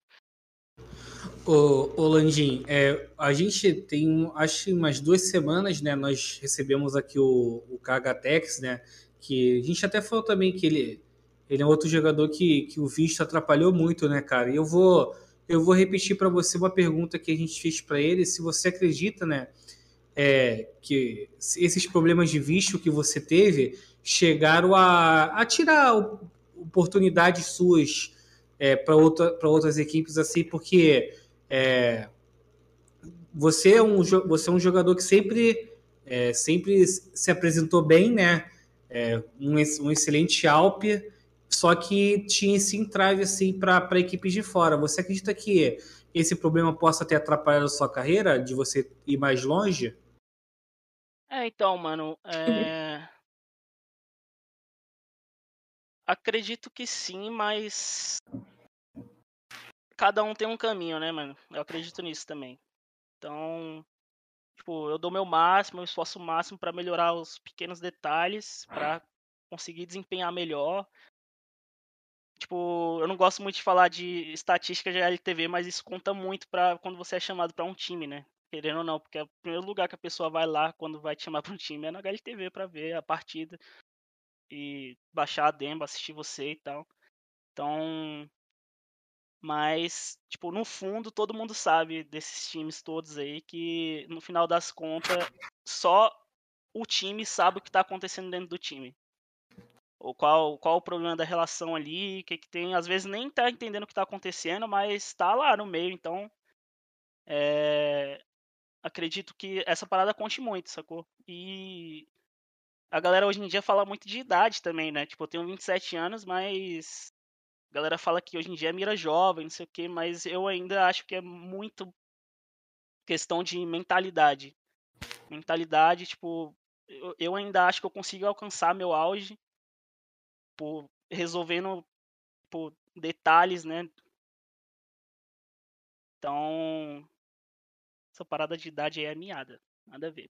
C: Ô, ô Landim, é, a gente tem, acho que umas duas semanas, né? Nós recebemos aqui o, o Kagatex, né? Que a gente até falou também que ele, ele é outro jogador que, que o visto atrapalhou muito, né, cara? E eu vou, eu vou repetir para você uma pergunta que a gente fez para ele, se você acredita, né? é, que esses problemas de visto que você teve chegaram a, a tirar o- oportunidades suas é, para outra, pra outras equipes, assim, porque é, você, é um, você é um jogador que sempre, é, sempre se apresentou bem, né? É, um, um excelente Alp, só que tinha esse entrave assim, para equipes de fora. Você acredita que esse problema possa ter atrapalhado a sua carreira, de você ir mais longe?
D: É, então, mano, é... Acredito que sim, mas cada um tem um caminho, né, mano? Eu acredito nisso também. Então, tipo, eu dou meu máximo, eu esforço o máximo pra melhorar os pequenos detalhes, pra conseguir desempenhar melhor. Tipo, eu não gosto muito de falar de estatística de LTV, mas isso conta muito para quando você é chamado pra um time, né? Querendo ou não, porque é o primeiro lugar que a pessoa vai lá quando vai te chamar pra um time é na HLTV pra ver a partida e baixar a demo, assistir você e tal. Então, mas, tipo, no fundo, todo mundo sabe desses times todos aí que, no final das contas, só o time sabe o que tá acontecendo dentro do time. Ou qual, qual o problema da relação ali, o que, que tem. Às vezes nem tá entendendo o que tá acontecendo, mas tá lá no meio, então. É, acredito que essa parada conte muito, sacou? E a galera hoje em dia fala muito de idade também, né? Tipo, eu tenho 27 anos, mas a galera fala que hoje em dia é mira jovem, não sei o quê, mas eu ainda acho que é muito questão de mentalidade. Mentalidade, tipo, eu, ainda acho que eu consigo alcançar meu auge por resolvendo por detalhes, né? Então, essa parada de idade aí é miada. Nada a ver.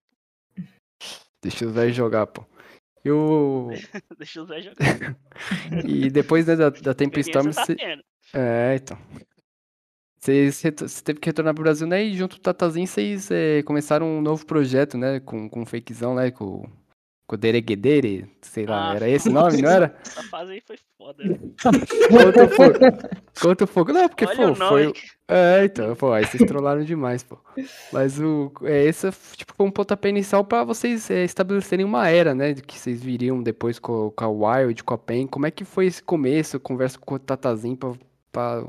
F: Deixa os velhos jogar, pô. E o.
D: Deixa os velhos jogar.
F: e depois né, da, da Tempo Storm.
D: Experiência tá
F: cê-
D: tendo.
F: É, então. Você teve que retornar pro Brasil, né? E junto com o Tatazinho, vocês eh, começaram um novo projeto, né? Com, com o fakezão, né? Com, com o Dereguedere, sei lá,
D: Ah,
F: era esse o nome, não era?
D: Essa fase aí foi foda.
F: Conta um pouco. Conta um pouco. Não, porque
D: Olha
F: pô,
D: o
F: foi. É, então, pô, aí vocês trollaram demais, pô. Mas o. É, esse tipo, foi um pontapé inicial pra vocês é, estabelecerem uma era, né? Que vocês viriam depois com, com a Wild, com a PEN. Como é que foi esse começo? Conversa com o Tatazinho pra, pra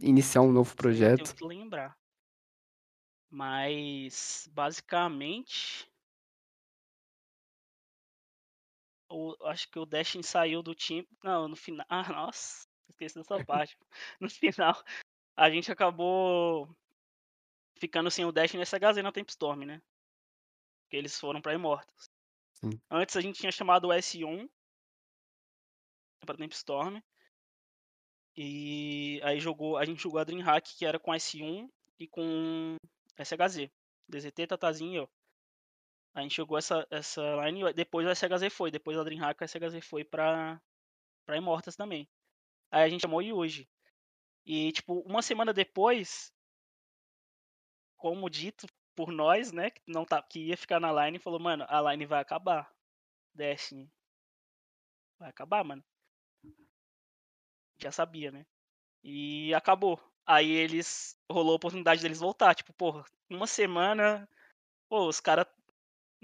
F: iniciar um novo projeto.
D: Tenho que lembrar. Mas, basicamente. O, acho que o Destiny saiu do time. Não, no final. Ah, nossa, esqueci dessa parte. No final, a gente acabou ficando sem o Destiny e SHZ na Tempestorm, né? Porque eles foram pra Immortals.
F: Sim.
D: Antes a gente tinha chamado o S1 pra Tempestorm. E aí jogou, a gente jogou a Dreamhack, que era com S1 e com SHZ. DZT, Tatazinho e eu. A gente jogou essa, essa line depois o SHZ foi. Depois a Dreamhack, o SHZ foi pra, pra Immortals também. Aí a gente chamou Yuji. E, tipo, uma semana depois, como dito por nós, né, que, não tá, que ia ficar na line, falou, mano, a line vai acabar. Destiny. Vai acabar, mano. Já sabia, né? E acabou. Aí eles. Rolou a oportunidade deles voltar. Tipo, porra, uma semana. Pô, os caras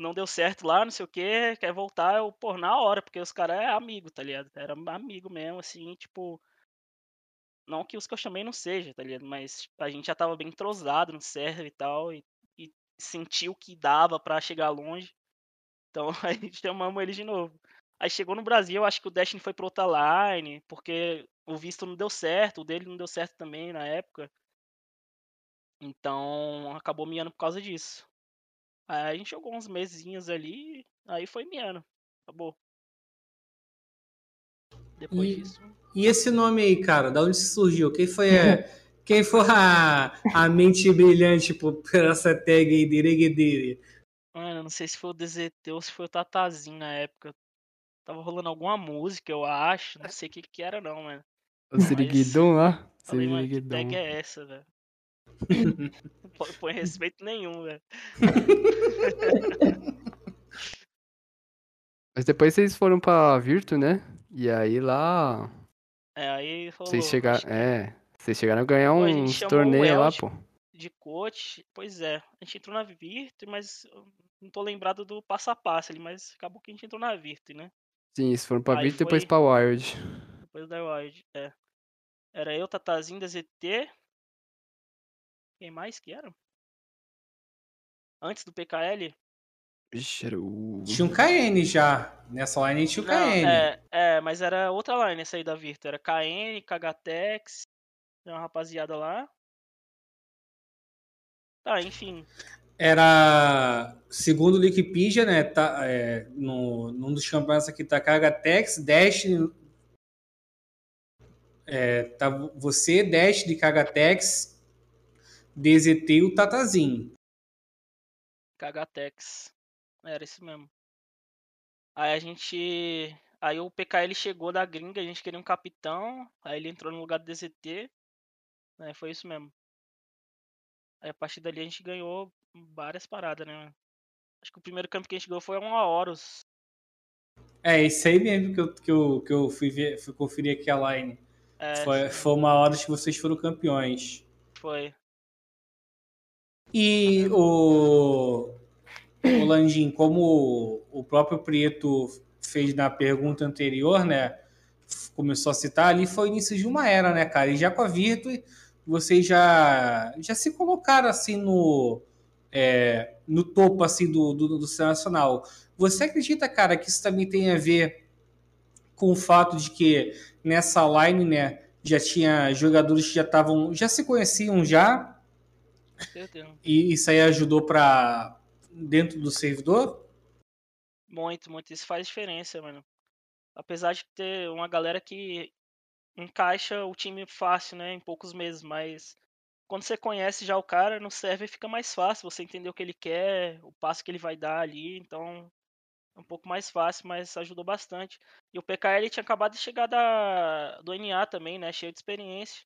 D: não deu certo lá, não sei o que, quer voltar, eu, pô, na hora, porque os caras é amigo, tá ligado? Era amigo mesmo, assim, tipo. Não que os que eu chamei não seja, tá ligado? Mas a gente já tava bem entrosado no server e tal, e, e sentiu que dava pra chegar longe. Então aí chamamos ele de novo. Aí chegou no Brasil, acho que o Destiny foi pra outra line, porque o visto não deu certo, o dele não deu certo também na época. Então acabou miando por causa disso. Aí a gente jogou uns mesinhos ali, aí foi miando. Acabou. Depois
C: E-
D: disso.
C: E esse nome aí, cara, da onde surgiu? Quem foi a, quem foi a, a mente brilhante por, por essa tag aí, Dereguedere?
D: Mano, não sei se foi o DZT ou se foi o Tatazinho na época. Tava rolando alguma música, eu acho. Não sei o que que era não, mano.
F: O Siriguidum lá.
D: Mano, que
F: Siriguidum.
D: tag é essa, velho? Não põe- respeito nenhum, velho.
F: Mas depois vocês foram pra Virtu, né? E aí lá.
D: É, aí rolou.
F: Vocês chegaram. É. Vocês chegaram a ganhar
D: Pô, a
F: uns torneios lá, pô.
D: De coach, pois é. A gente entrou na Virtu, mas não tô lembrado do passo a passo ali, mas acabou que a gente entrou na Virtu, né?
F: Sim, eles foram pra Virtu e depois
D: foi-
F: pra Wild.
D: Depois da Wild, é. Era eu, Tatazinho, DZT. Quem mais que era? Antes do PKL?
F: Vixe, era o.
C: Tinha um KN já. Nessa line tinha o
D: Não,
C: KN.
D: é, é, mas era outra line essa aí da Virtu. Era KN, KGTEX, tem uma rapaziada lá. Tá, enfim.
C: Era, segundo o Wikipedia, né, tá, é, no, num dos campeonatos aqui tá Kagatex, Destiny, é, tá você, Destiny, Kagatex, DZT e o Tatazinho.
D: KGTEX. Era esse mesmo. Aí a gente. Aí o PKL chegou da gringa, a gente queria um capitão. Aí ele entrou no lugar do DZT. Né, foi isso mesmo. Aí a partir dali a gente ganhou várias paradas, né? Acho que o primeiro campo que a gente ganhou foi uma Horus.
C: É, isso aí mesmo que eu, que eu, que eu fui, ver, fui conferir aqui a line.
D: É,
C: Foi, foi uma hora que vocês foram campeões.
D: foi.
C: E o, o Landim, como o próprio Prieto fez na pergunta anterior, né? Começou a citar ali, foi o início de uma era, né, cara? E já com a Virtue, vocês já, já se colocaram assim no, é, no topo assim do, do, do cenário nacional. Você acredita, cara, que isso também tem a ver com o fato de que nessa line, né, já tinha jogadores que já estavam, já se conheciam já, E isso aí ajudou para dentro do servidor?
D: Muito, muito. Isso faz diferença, mano. Apesar de ter uma galera que encaixa o time fácil, né? Em poucos meses, mas quando você conhece já o cara no server fica mais fácil você entender o que ele quer, o passo que ele vai dar ali, então é um pouco mais fácil, mas ajudou bastante. E o PKL tinha acabado de chegar da, do NA também, né? Cheio de experiência.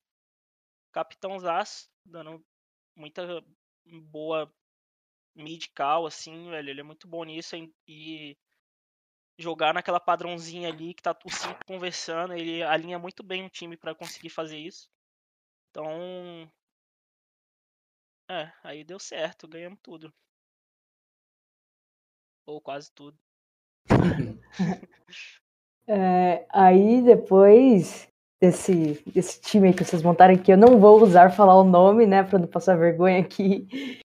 D: Capitãozaço, dando muita boa mid call, assim, velho. Ele é muito bom nisso e jogar naquela padrãozinha ali que tá os cinco conversando, ele alinha muito bem o time para conseguir fazer isso. Então, é, aí deu certo, ganhamos tudo. Ou quase tudo.
E: É, aí depois desse, desse time aí que vocês montaram aqui, eu não vou usar falar o nome, né, pra não passar vergonha aqui.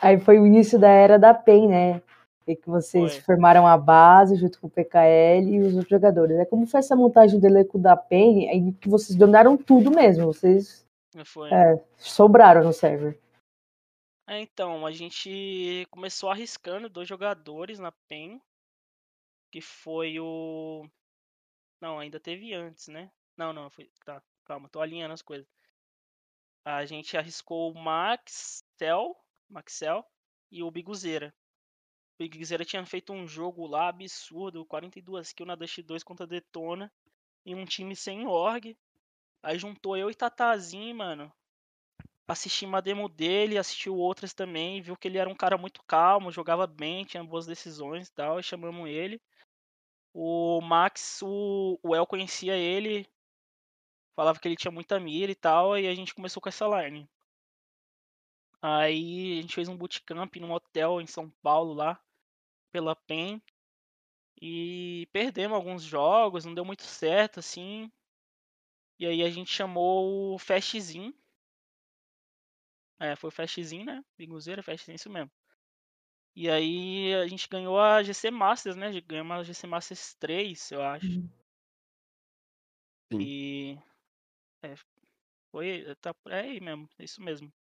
E: Aí foi o início da era da PEN, né? E que vocês
D: Foi.
E: formaram a base junto com o PKL e os outros jogadores. É como foi essa montagem do elenco da PEN, aí que vocês dominaram tudo mesmo, vocês
D: Foi.
E: é, sobraram no server.
D: É, então, a gente começou arriscando dois jogadores na PEN, que foi o. Não, ainda teve antes, né? Não, não, foi. Tá, calma, tô alinhando as coisas. A gente arriscou o Maxel, Maxel e o Biguzeira. O Biguzeira tinha feito um jogo lá absurdo, 42 kills na Dust 2 contra Detona, em um time sem org. Aí juntou eu e Tatazinho, mano assisti uma demo dele, assistiu outras também, viu que ele era um cara muito calmo, jogava bem, tinha boas decisões e tal, e chamamos ele. O Max, o, o El conhecia ele, falava que ele tinha muita mira e tal, e a gente começou com essa line. Aí a gente fez um bootcamp num hotel em São Paulo lá, pela PEN, e perdemos alguns jogos, não deu muito certo assim. E aí a gente chamou o Fastzinho, é, foi o Fastzinho, né? Biguzeira, Fastzinho, isso mesmo. E aí a gente ganhou a GC Masters, né? Ganhamos a GC Masters 3, eu acho.
F: Sim.
D: E. É, foi. Tá, é aí mesmo, é isso mesmo.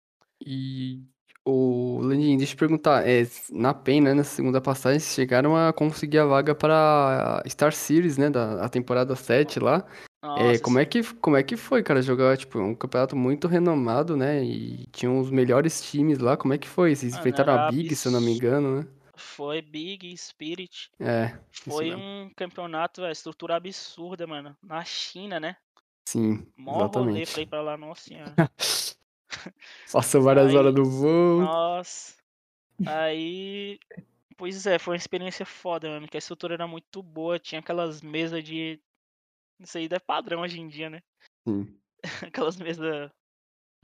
F: E o Landinho, deixa eu perguntar, é, na PEN, né, na segunda passagem, vocês chegaram a conseguir a vaga para Star Series, né, da a temporada 7 lá. É,
D: Nossa,
F: como é que, como é que foi, cara, jogar, tipo, um campeonato muito renomado, né, e tinham os melhores times lá, como é que foi? Vocês enfrentaram a Big, se eu não me engano, né?
D: Foi Big Spirit.
F: É,
D: Foi um campeonato, a estrutura absurda, mano. Na China, né?
F: Sim,
D: Mó rolê pra
F: exatamente.
D: ir pra lá, nossa senhora.
F: Passou várias
D: Aí-
F: horas do voo.
D: Nossa. Aí. Pois é, foi uma experiência foda, mano. Que a estrutura era muito boa. Tinha aquelas mesas de. Isso aí é padrão hoje em dia, né?
F: Sim.
D: Aquelas mesas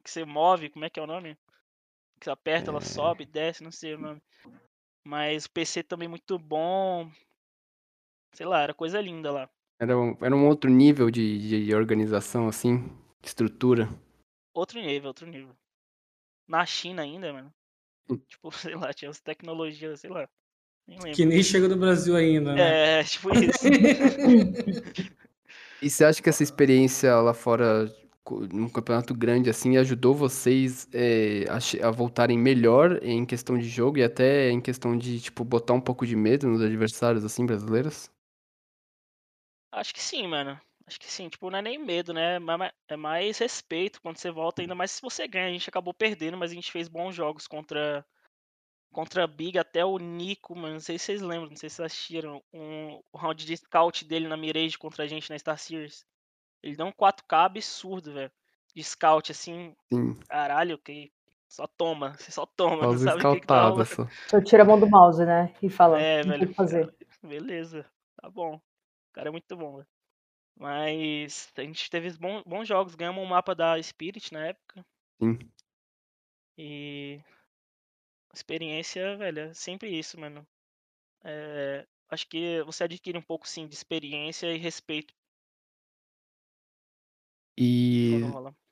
D: que você move, como é que é o nome? Que você aperta, ela
F: É.
D: sobe, desce, não sei o nome. Mas o PC também muito bom. Sei lá, era coisa linda lá.
F: Era um, era um outro nível de, de organização, assim, de estrutura.
D: Outro nível, outro nível. Na China ainda, mano.
F: Hum.
D: Tipo, sei lá, tinha as tecnologias, sei lá. Nem lembro.
C: Que nem chega do Brasil ainda, né?
D: É, tipo isso.
F: E você acha que essa experiência lá fora, num campeonato grande assim, ajudou vocês é, a, a voltarem melhor em questão de jogo e até em questão de, tipo, botar um pouco de medo nos adversários, assim, brasileiros?
D: Acho que sim, mano. Acho que sim. Tipo, não é nem medo, né? É mais respeito quando você volta, ainda mais se você ganha. A gente acabou perdendo, mas a gente fez bons jogos contra contra a Big, até o Nico, mano. Não sei se vocês lembram, não sei se vocês assistiram. Um, o round de scout dele na Mirage contra a gente na Star Series. Ele deu um 4K absurdo, velho. De scout, assim.
F: Sim,
D: Caralho, que. Só toma, você só toma, não
F: só
D: sabe o que, que tá
F: só.
E: Tira a mão do mouse, né? E fala.
D: É,
E: não
D: velho.
E: que fazer.
D: Beleza, tá bom. O cara é muito bom, velho. Mas a gente teve bons, bons jogos. Ganhamos um mapa da Spirit na época.
F: Sim.
D: E. Experiência, velho, é sempre isso, mano. É, acho que você adquire um pouco, sim, de experiência e respeito
F: E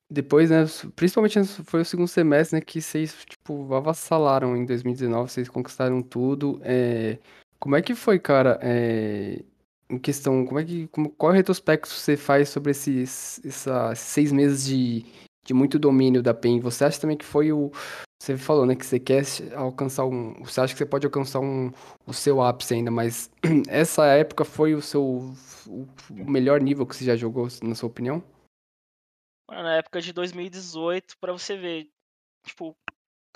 F: depois, né, principalmente foi o segundo semestre, né, que vocês, tipo, avassalaram em 2019, vocês conquistaram tudo. É, como é que foi, cara, é, em questão, como é que, como, qual retrospecto você faz sobre esses, essa- esses seis meses de, de muito domínio da PEN? Você acha também que foi o, você falou, né, que você quer alcançar um. Você acha que você pode alcançar um, o seu ápice ainda, mas essa época foi o seu o melhor nível que você já jogou, na sua opinião?
D: Na época de 2018, para você ver, tipo,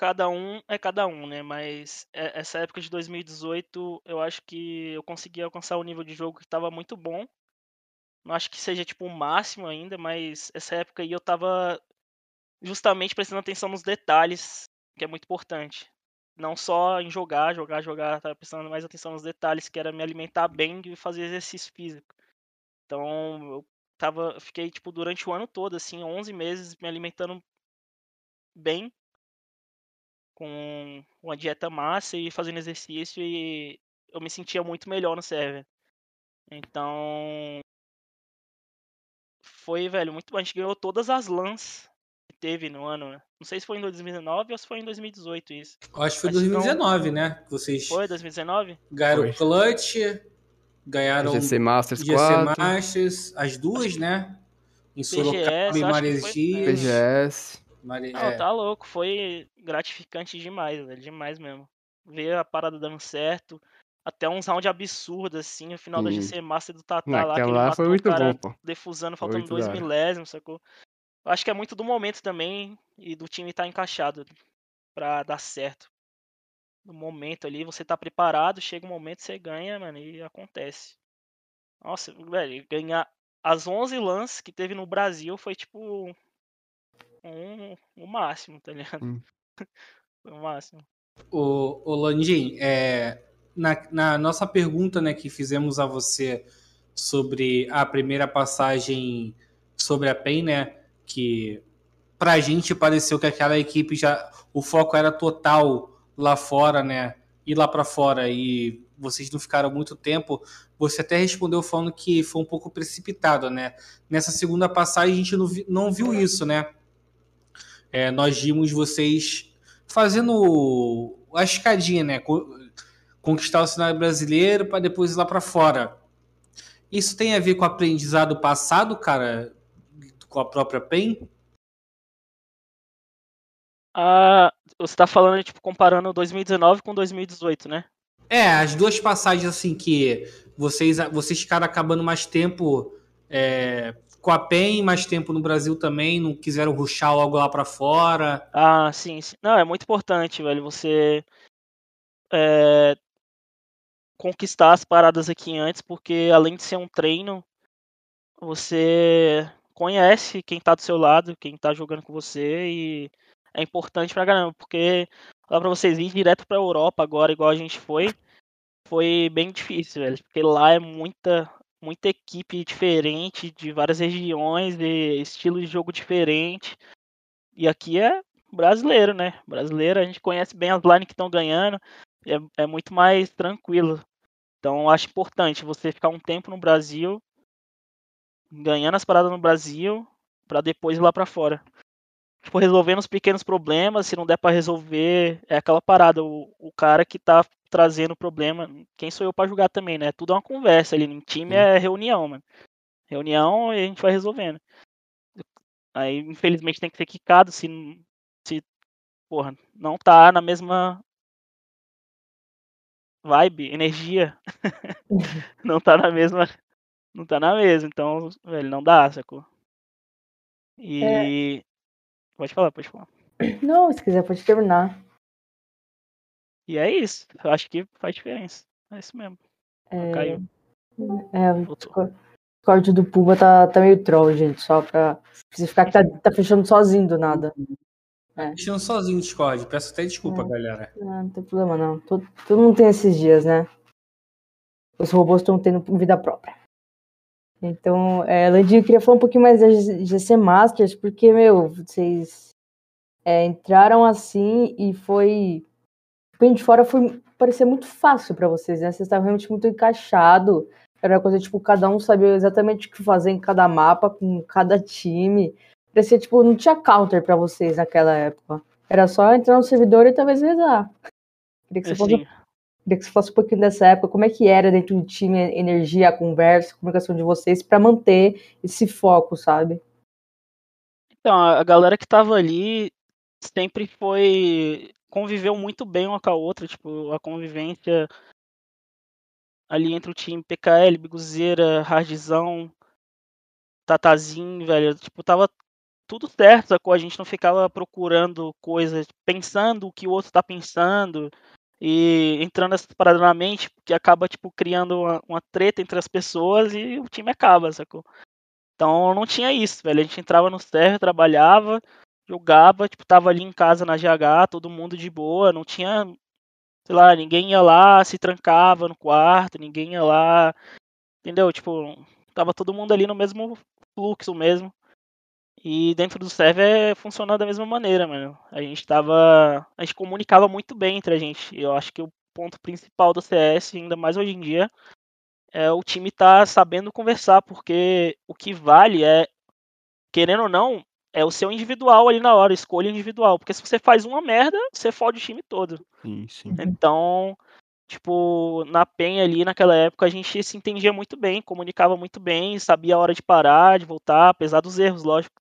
D: cada um é cada um, né? Mas essa época de 2018, eu acho que eu consegui alcançar o nível de jogo que estava muito bom. Não acho que seja tipo o máximo ainda, mas essa época aí eu tava justamente prestando atenção nos detalhes, que é muito importante. Não só em jogar, jogar, jogar, tava prestando mais atenção nos detalhes, que era me alimentar bem e fazer exercício físico. Então, eu tava, fiquei tipo durante o ano todo assim, 11 meses me alimentando bem com uma dieta massa e fazendo exercício e eu me sentia muito melhor no server. Então, foi, velho, muito bom. A gente ganhou todas as LANs que teve no ano. Né? Não sei se foi em 2019 ou se foi em 2018 isso.
C: Acho que foi em 2019, não... né? Vocês
D: foi 2019?
C: Ganharam o Clutch, ganharam
F: GC Masters
C: GC 4. Masters, as duas, né? Em Sorocaba e Maresias.
F: PGS.
D: Não, é. tá louco. Foi gratificante demais, velho. Demais mesmo. Ver a parada dando certo até uns round absurdos, assim, no final da GC Master do Tata lá, que ele
F: lá foi muito bom, pô.
D: defusando, faltando dois milésimos, sacou? Eu acho que é muito do momento também e do time estar tá encaixado pra dar certo. No momento ali, você tá preparado, chega um momento, você ganha, mano, e acontece. Nossa, velho, ganhar as 11 lances que teve no Brasil foi tipo um, o máximo, tá ligado? Hum. foi o máximo.
C: O, o Landim, é, na, na nossa pergunta né, que fizemos a você sobre a primeira passagem sobre a PEN, né? Que pra gente pareceu que aquela equipe já. O foco era total lá fora, né? Ir lá para fora e vocês não ficaram muito tempo. Você até respondeu falando que foi um pouco precipitado, né? Nessa segunda passagem a gente não, vi, não viu isso, né? É, nós vimos vocês fazendo a escadinha, né? conquistar o cenário brasileiro para depois ir lá para fora. Isso tem a ver com o aprendizado passado, cara, com a própria PEN?
D: Ah, você está falando, tipo, comparando 2019 com 2018, né?
C: É, as duas passagens, assim, que vocês, vocês ficaram acabando mais tempo é, com a PEN, mais tempo no Brasil também, não quiseram ruxar logo lá para fora.
D: Ah, sim, sim. Não, é muito importante, velho, você é, conquistar as paradas aqui antes, porque além de ser um treino, você conhece quem tá do seu lado, quem tá jogando com você e é importante pra caramba, porque lá pra vocês ir direto pra Europa agora, igual a gente foi, foi bem difícil, velho, porque lá é muita muita equipe diferente, de várias regiões, de estilo de jogo diferente. E aqui é brasileiro, né? Brasileiro, a gente conhece bem as lines que estão ganhando, é, é muito mais tranquilo. Então, acho importante você ficar um tempo no Brasil, ganhando as paradas no Brasil, para depois ir lá para fora. Tipo, resolvendo os pequenos problemas, se não der para resolver, é aquela parada, o, o cara que tá trazendo o problema, quem sou eu para julgar também, né? Tudo é uma conversa ali, no time é reunião, mano. Reunião e a gente vai resolvendo. Aí, infelizmente, tem que ser quicado se, se porra, não tá na mesma vibe, energia, não tá na mesma. Não tá na mesma, então, velho, não dá, sacou? E. É. Pode falar, pode falar.
E: Não, se quiser, pode terminar.
D: E é isso. Eu acho que faz diferença. É isso mesmo. É, Caiu.
E: É, o Discord do Puma tá, tá meio troll, gente. Só pra especificar que tá, tá fechando sozinho do nada.
C: É. Mexendo sozinho o Discord. Peço até desculpa, é. galera.
E: Não, não tem problema, não. Todo, todo mundo tem esses dias, né? Os robôs estão tendo vida própria. Então, é, Landinho, eu queria falar um pouquinho mais da GC Masters, porque, meu, vocês é, entraram assim e foi. Bem de fora foi parecer muito fácil para vocês, né? Vocês estavam realmente muito encaixado. Era uma coisa, tipo, cada um sabia exatamente o que fazer em cada mapa, com cada time. Parecia, tipo, não tinha counter para vocês naquela época. Era só entrar no servidor e talvez rezar. Queria que você, fosse, queria que você um pouquinho dessa época, como é que era dentro do time, a energia, a conversa, a comunicação de vocês, para manter esse foco, sabe?
D: Então, a galera que tava ali sempre foi. Conviveu muito bem uma com a outra, tipo, a convivência ali entre o time PKL, Biguzeira, Hardzão, Tatazinho, velho, tipo, tava tudo certo, sacou? A gente não ficava procurando coisas, pensando o que o outro tá pensando e entrando nessa parada na mente, que acaba, tipo, criando uma, uma, treta entre as pessoas e o time acaba, sacou? Então não tinha isso, velho. A gente entrava no server, trabalhava, jogava, tipo, tava ali em casa na GH, todo mundo de boa, não tinha, sei lá, ninguém ia lá, se trancava no quarto, ninguém ia lá, entendeu? Tipo, tava todo mundo ali no mesmo fluxo mesmo. E dentro do server funcionava da mesma maneira, mano. A gente tava. A gente comunicava muito bem entre a gente. Eu acho que o ponto principal do CS, ainda mais hoje em dia, é o time tá sabendo conversar, porque o que vale é, querendo ou não, é o seu individual ali na hora, escolha individual. Porque se você faz uma merda, você fode o time todo.
F: Sim, sim.
D: Então, tipo, na PEN ali naquela época a gente se entendia muito bem, comunicava muito bem, sabia a hora de parar, de voltar, apesar dos erros, lógico.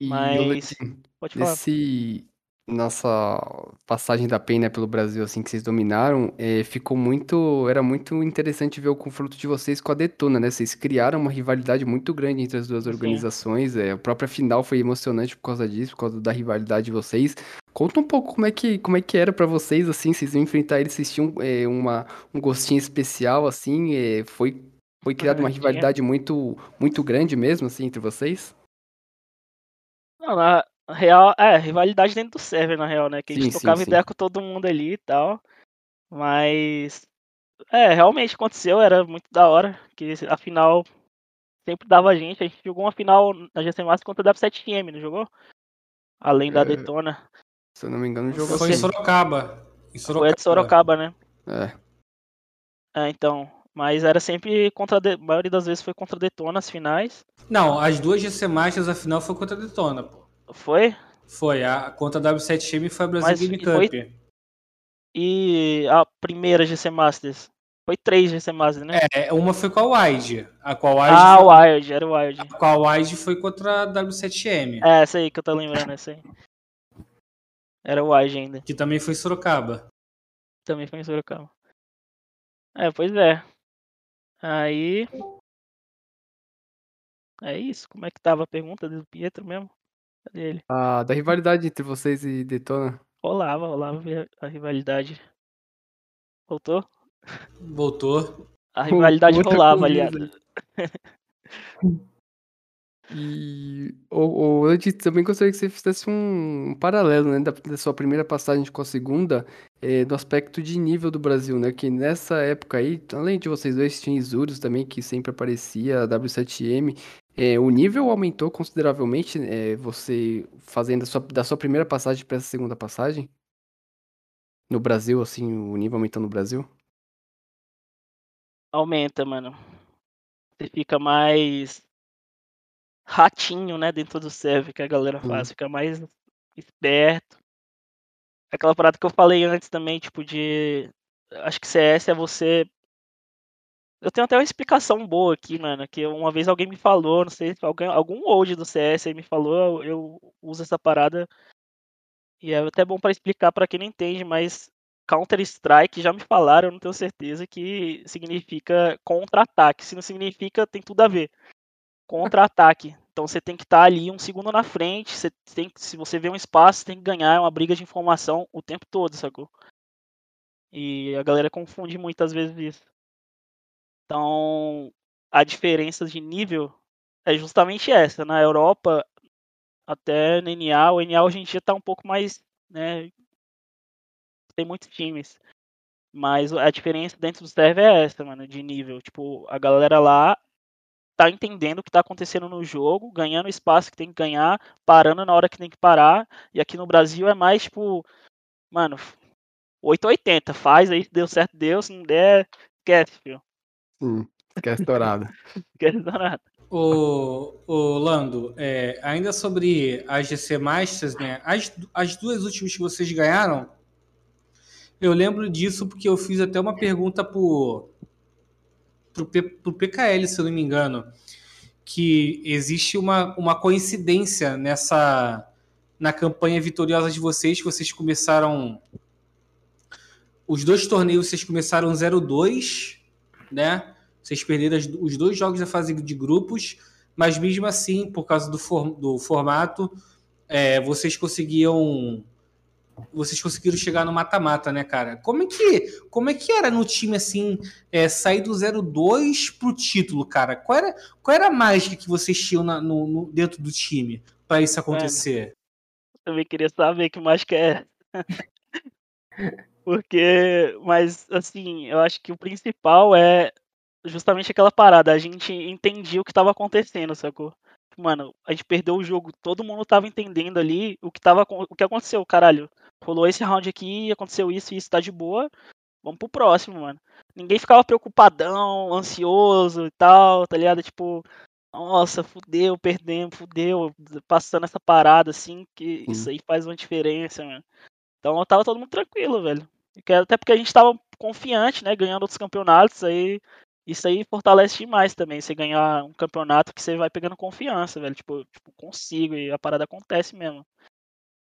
F: E
D: Mas. Pode falar.
F: nesse, nossa passagem da PEN, né, pelo Brasil, assim, que vocês dominaram, eh, ficou muito, era muito interessante ver o confronto de vocês com a Detona, né? Vocês criaram uma rivalidade muito grande entre as duas
D: Sim.
F: organizações, eh, a própria final foi emocionante por causa disso, por causa da rivalidade de vocês. Conta um pouco como é que, como é que era pra vocês, assim, vocês iam enfrentar eles, vocês tinham eh, uma, um gostinho especial, assim, eh, foi, foi criada uma
D: tinha.
F: rivalidade muito, muito grande mesmo, assim, entre vocês?
D: Não, na real, é, rivalidade dentro do server, na real, né? Que a gente
F: Sim, sim,
D: tocava
F: sim.
D: ideia com todo mundo ali e tal. Mas. É, realmente aconteceu, era muito da hora. Que a final sempre dava a gente. A gente jogou uma final na GC Master contra a W7M, não jogou? Além da
F: É,
D: Detona.
F: Se eu não me engano, jogou
C: Foi em
F: assim.
C: Sorocaba. Em
D: Foi a de Sorocaba, né?
F: É.
D: É, então. Mas era sempre contra. A, de... a maioria das vezes foi contra a Detona as finais.
C: Não, as duas GC Masters, a final foi contra a Detona, pô.
D: Foi?
C: Foi, a contra a W7M foi a Brasil
D: Mas
C: Game
D: foi-
C: Cup.
D: E a primeira GC Masters? Foi três GC Masters, né?
C: É, uma foi com a Wide. A a Wide,
D: ah,
C: foi,
D: Wild, era o Wild.
C: a Wide foi contra a W7M,
D: É, essa aí que eu tô lembrando, essa aí. Era o Wild ainda.
C: que também foi em Sorocaba.
D: Também foi em Sorocaba. É, pois é. Aí. É isso. Como é que tava a pergunta do Pietro mesmo? Cadê ele?
F: Ah, da rivalidade entre vocês e Detona.
D: Rolava, rolava a rivalidade. Voltou?
C: Voltou.
D: A rivalidade
F: Outra
D: rolava,
F: coisa.
D: aliás.
F: E o, o, eu te- também gostaria que você fizesse um, um paralelo, né, da, da sua primeira passagem com a segunda, eh, do aspecto de nível do Brasil, né, que nessa época aí, além de vocês dois, tinha Isurus também, que sempre aparecia, a W7M, eh, o nível aumentou consideravelmente, eh, você fazendo sua- da sua primeira passagem para essa segunda passagem? No Brasil, assim, o nível aumentou no Brasil?
D: Aumenta, mano. Você fica mais ratinho, né, dentro do server que a galera faz, fica mais esperto. Aquela parada que eu falei antes também, tipo de acho que CS é você eu tenho até uma explicação boa aqui, mano, que uma vez alguém me falou, não sei se alguém, algum old do CS aí me falou, eu, eu uso essa parada e é até bom pra explicar pra quem não entende, mas Counter Strike já me falaram, eu não tenho certeza que significa contra-ataque. Se não significa, tem tudo a ver. Contra-ataque. Então você tem que estar ali um segundo na frente. Você tem, se você vê um espaço, tem que ganhar uma briga de informação o tempo todo, sacou? E a galera confunde muitas vezes isso. Então, a diferença de nível é justamente essa. Na Europa, até no NA, o NA hoje em dia tá um pouco mais, né, tem muitos times. Mas a diferença dentro do server é essa, mano, de nível. Tipo, a galera lá tá entendendo o que tá acontecendo no jogo, ganhando o espaço que tem que ganhar, parando na hora que tem que parar. E aqui no Brasil é mais, tipo, mano, 880, faz aí, deu certo, deu, se não der, esquece, filho.
F: Sim, esquece dourado.
D: Esquece nada.
C: O, o Lando, é, ainda sobre as GC Masters, né? As, as duas últimas que vocês ganharam, eu lembro disso porque eu fiz até uma pergunta pro, pro, P- pro PKL, se eu não me engano, que existe uma, uma coincidência nessa, na campanha vitoriosa de vocês, que vocês começaram. Os dois torneios vocês começaram 0-2, né? Vocês perderam os dois jogos da fase de grupos, mas mesmo assim, por causa do, for, do formato, é, vocês conseguiam vocês conseguiram chegar no mata-mata, né, cara? Como é que, como é que era no time assim, é, sair do 0-2 pro título, cara? Qual era, qual era a mágica que vocês tinham na, no, no, dentro do time para isso acontecer?
D: eu também queria saber que mágica é. Porque, mas assim, eu acho que o principal é justamente aquela parada, a gente entendia o que estava acontecendo, sacou? Mano, a gente perdeu o jogo, todo mundo tava entendendo ali o que tava o que aconteceu, caralho. Rolou esse round aqui, aconteceu isso e isso tá de boa. Vamos pro próximo, mano. Ninguém ficava preocupadão, ansioso e tal, tá ligado? Tipo, nossa, fudeu, perdemos, fudeu, passando essa parada assim, que isso aí faz uma diferença, mano. Então tava todo mundo tranquilo, velho. Até porque a gente tava confiante, né? Ganhando outros campeonatos, aí isso aí fortalece demais também. Você ganhar um campeonato que você vai pegando confiança, velho. Tipo, tipo, consigo e a parada acontece mesmo.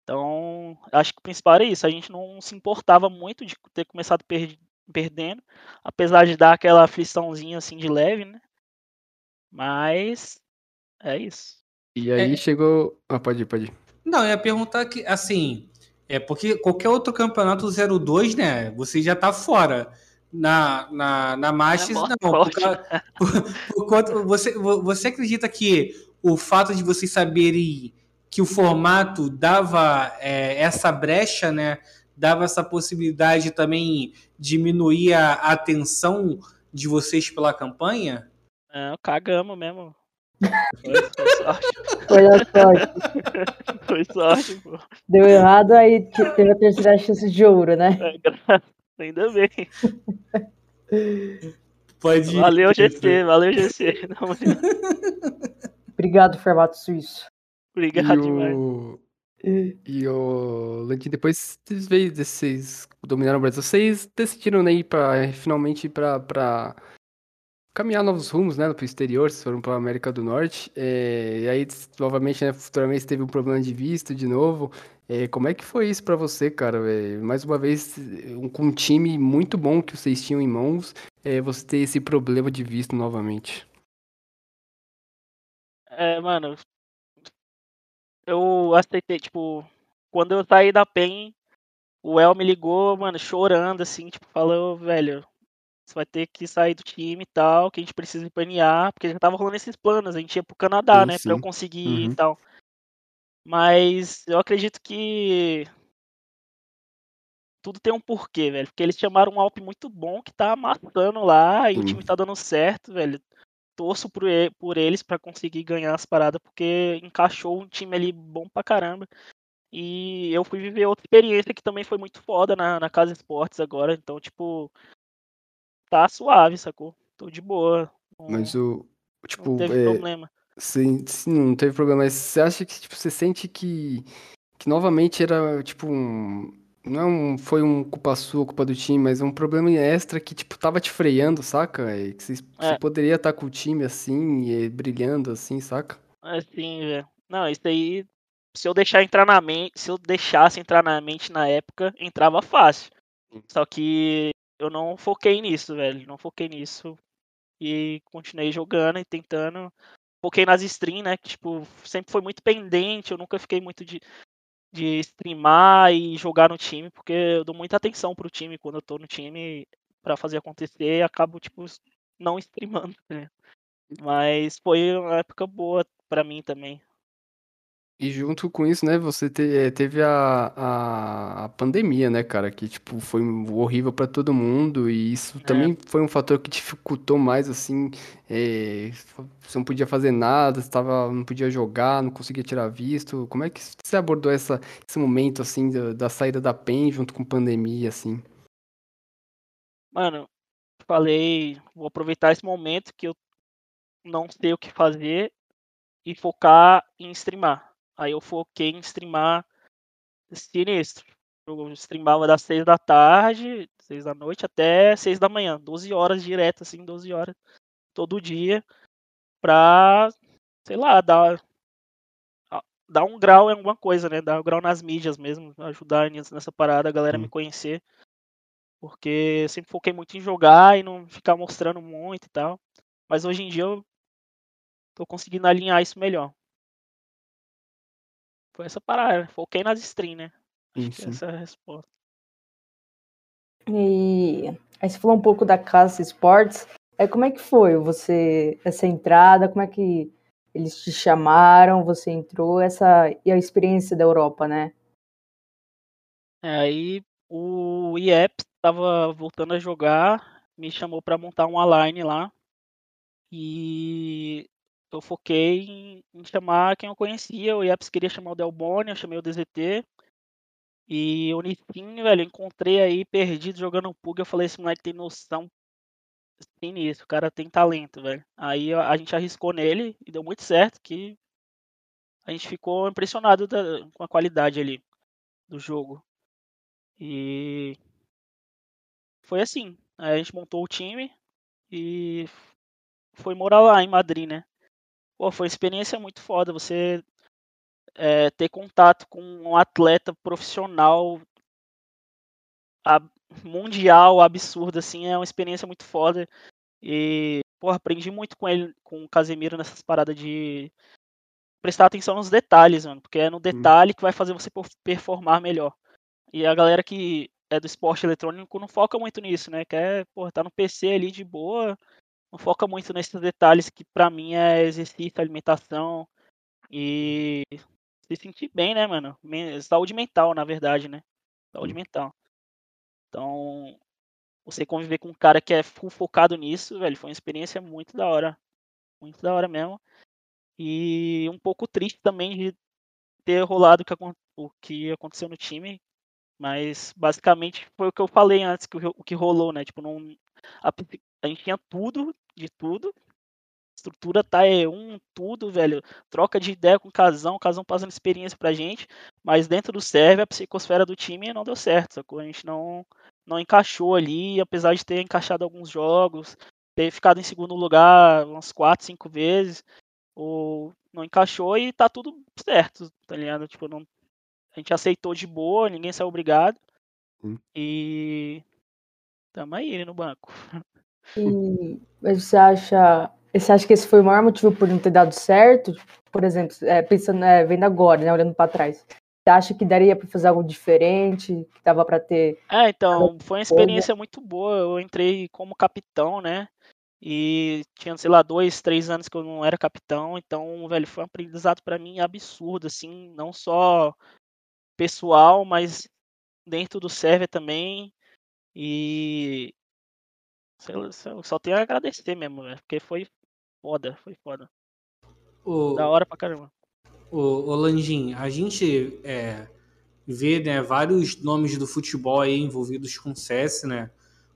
D: Então, acho que o principal era isso. A gente não se importava muito de ter começado per perdendo, apesar de dar aquela afliçãozinha assim de leve, né? Mas é isso.
F: E aí é... chegou. Ah, pode ir, pode ir.
C: Não, eu ia perguntar que, assim, é porque qualquer outro campeonato 02, né? Você já tá fora. Na, na, na Masters, é não. Por, por, por, você, você acredita que o fato de vocês saberem que o formato dava é, essa brecha, né? Dava essa possibilidade de também diminuir a atenção de vocês pela campanha?
D: É, cagamos mesmo. Foi, foi sorte.
E: Foi a sorte.
D: Foi sorte, pô.
E: Deu errado, aí teve a terceira chance de ouro, né?
D: É, ainda bem.
C: Pode ir.
D: Valeu, GC, valeu, GC. Não,
E: Obrigado, formato suíço.
D: Obrigado e demais. O...
F: E o Landim, depois vocês dominaram o Brasil, vocês decidiram né, ir para finalmente para pra caminhar novos rumos, né, pro exterior, vocês foram para América do Norte. É, e aí, novamente, né, futuramente teve um problema de visto de novo. É, como é que foi isso para você, cara? É, mais uma vez, um, com um time muito bom que vocês tinham em mãos, é, você ter esse problema de visto novamente.
D: É, mano, eu aceitei, tipo, quando eu saí da PEN, o El me ligou, mano, chorando, assim, tipo, falou, velho, você vai ter que sair do time e tal, que a gente precisa planear, porque já tava rolando esses planos, a gente ia pro Canadá, sim, né, sim. pra eu conseguir uhum. e tal. Mas eu acredito que tudo tem um porquê, velho, porque eles chamaram um Alp muito bom que tá amassando lá e uhum. o time tá dando certo, velho torço por, por eles para conseguir ganhar as paradas, porque encaixou um time ali bom pra caramba. E eu fui viver outra experiência que também foi muito foda na, na Casa Esportes agora. Então, tipo, tá suave, sacou? Tô de boa.
F: Não, Mas o. Tipo,
D: não teve
F: é,
D: problema.
F: Sim, sim, não teve problema. Mas você acha que, tipo, você sente que, que novamente era, tipo, um, não é um, foi um culpa sua, culpa do time, mas um problema extra que, tipo, tava te freando, saca? E que você, é. você poderia estar com o time assim, e brilhando assim, saca?
D: Assim, velho. Não, isso aí, se eu deixar entrar na mente, se eu deixasse entrar na mente na época, entrava fácil. Só que eu não foquei nisso, velho. Não foquei nisso. E continuei jogando e tentando. Foquei nas streams, né? Que, tipo, sempre foi muito pendente. Eu nunca fiquei muito de, de streamar e jogar no time, porque eu dou muita atenção pro time quando eu tô no time para fazer acontecer e acabo, tipo, não streamando, né? Mas foi uma época boa para mim também.
F: E junto com isso, né, você te, eh, teve a, a, a, pandemia, né, cara, que, tipo, foi horrível para todo mundo e isso é. também foi um fator que dificultou mais, assim, é, você não podia fazer nada, você tava, não podia jogar, não conseguia tirar visto. Como é que você abordou essa, esse momento, assim, da, da saída da PEN junto com pandemia, assim?
D: Mano, falei, vou aproveitar esse momento que eu não sei o que fazer e focar em streamar Aí eu foquei em streamar sinistro. Eu streamava das 6 da tarde, 6 da noite até 6 da manhã, 12 horas direto, assim, 12 horas todo dia, pra, sei lá, dar dar um grau em alguma coisa, né? Dar um grau nas mídias mesmo, ajudar nessa parada, a galera me conhecer. Porque eu sempre foquei muito em jogar e não ficar mostrando muito e tal. Mas hoje em dia eu tô conseguindo alinhar isso melhor. Foi essa parada, foquei nas streams, né? Acho que essa é a resposta.
E: E aí você falou um pouco da Casa Sports. Aí como é que foi você essa entrada? Como é que eles te chamaram? Você entrou essa e a experiência da Europa, né?
D: É, aí o IEP estava voltando a jogar, me chamou para montar uma line lá e eu foquei em, em, chamar quem eu conhecia. O IEPS queria chamar o Delboni, eu chamei o DZT. E o Nissin, velho, encontrei aí perdido jogando um pug. Eu falei: esse moleque tem noção sinistro, o cara tem talento, velho. Aí a gente arriscou nele e deu muito certo, que a gente ficou impressionado da, com a qualidade ali do jogo. E foi assim. A gente montou o time e foi morar lá em Madrid, né? Pô, foi uma experiência muito foda. Você é, ter contato com um atleta profissional mundial, absurdo, assim, é uma experiência muito foda. E, porra, aprendi muito com ele, com o Casemiro nessas paradas de prestar atenção nos detalhes, mano, porque é no detalhe que vai fazer você performar melhor. E a galera que é do esporte eletrônico não foca muito nisso, né? Quer, porra, tá no PC ali de boa, não foca muito nesses detalhes que para mim é exercício, alimentação e se sentir bem, né, mano? Saúde mental, na verdade, né? Saúde mental. Então, você conviver com um cara que é full focado nisso, velho, foi uma experiência muito da hora. Muito da hora mesmo. E um pouco triste também de ter rolado o que aconteceu no time. Mas basicamente foi o que eu falei antes, que o que rolou, né? Tipo, não, a, a gente tinha tudo, de tudo, estrutura tá é um tudo, velho. Troca de ideia com o Casão, o Casão passando experiência pra gente, mas dentro do server a psicosfera do time não deu certo, sacou? A gente não não encaixou ali, apesar de ter encaixado alguns jogos, ter ficado em segundo lugar umas quatro, cinco vezes, ou não encaixou e tá tudo certo, tá ligado? Tipo, não a gente aceitou de boa, ninguém saiu obrigado. Hum. E tamo aí no banco.
E: E você acha você acha que esse foi o maior motivo por não ter dado certo? Por exemplo, é, pensando, é, vendo agora, né, olhando para trás. Você acha que daria para fazer algo diferente? Que dava para ter.
D: É, então, foi uma experiência muito boa. Eu entrei como capitão, né? E tinha, sei lá, dois, três anos que eu não era capitão. Então, velho, foi um aprendizado para mim absurdo, assim, não só pessoal, mas dentro do server também. E só tenho a agradecer mesmo, velho, porque foi foda, foi foda. O, da hora pra caramba.
C: O, o Landim, a gente é, vê né, vários nomes do futebol aí envolvidos com o CS, né?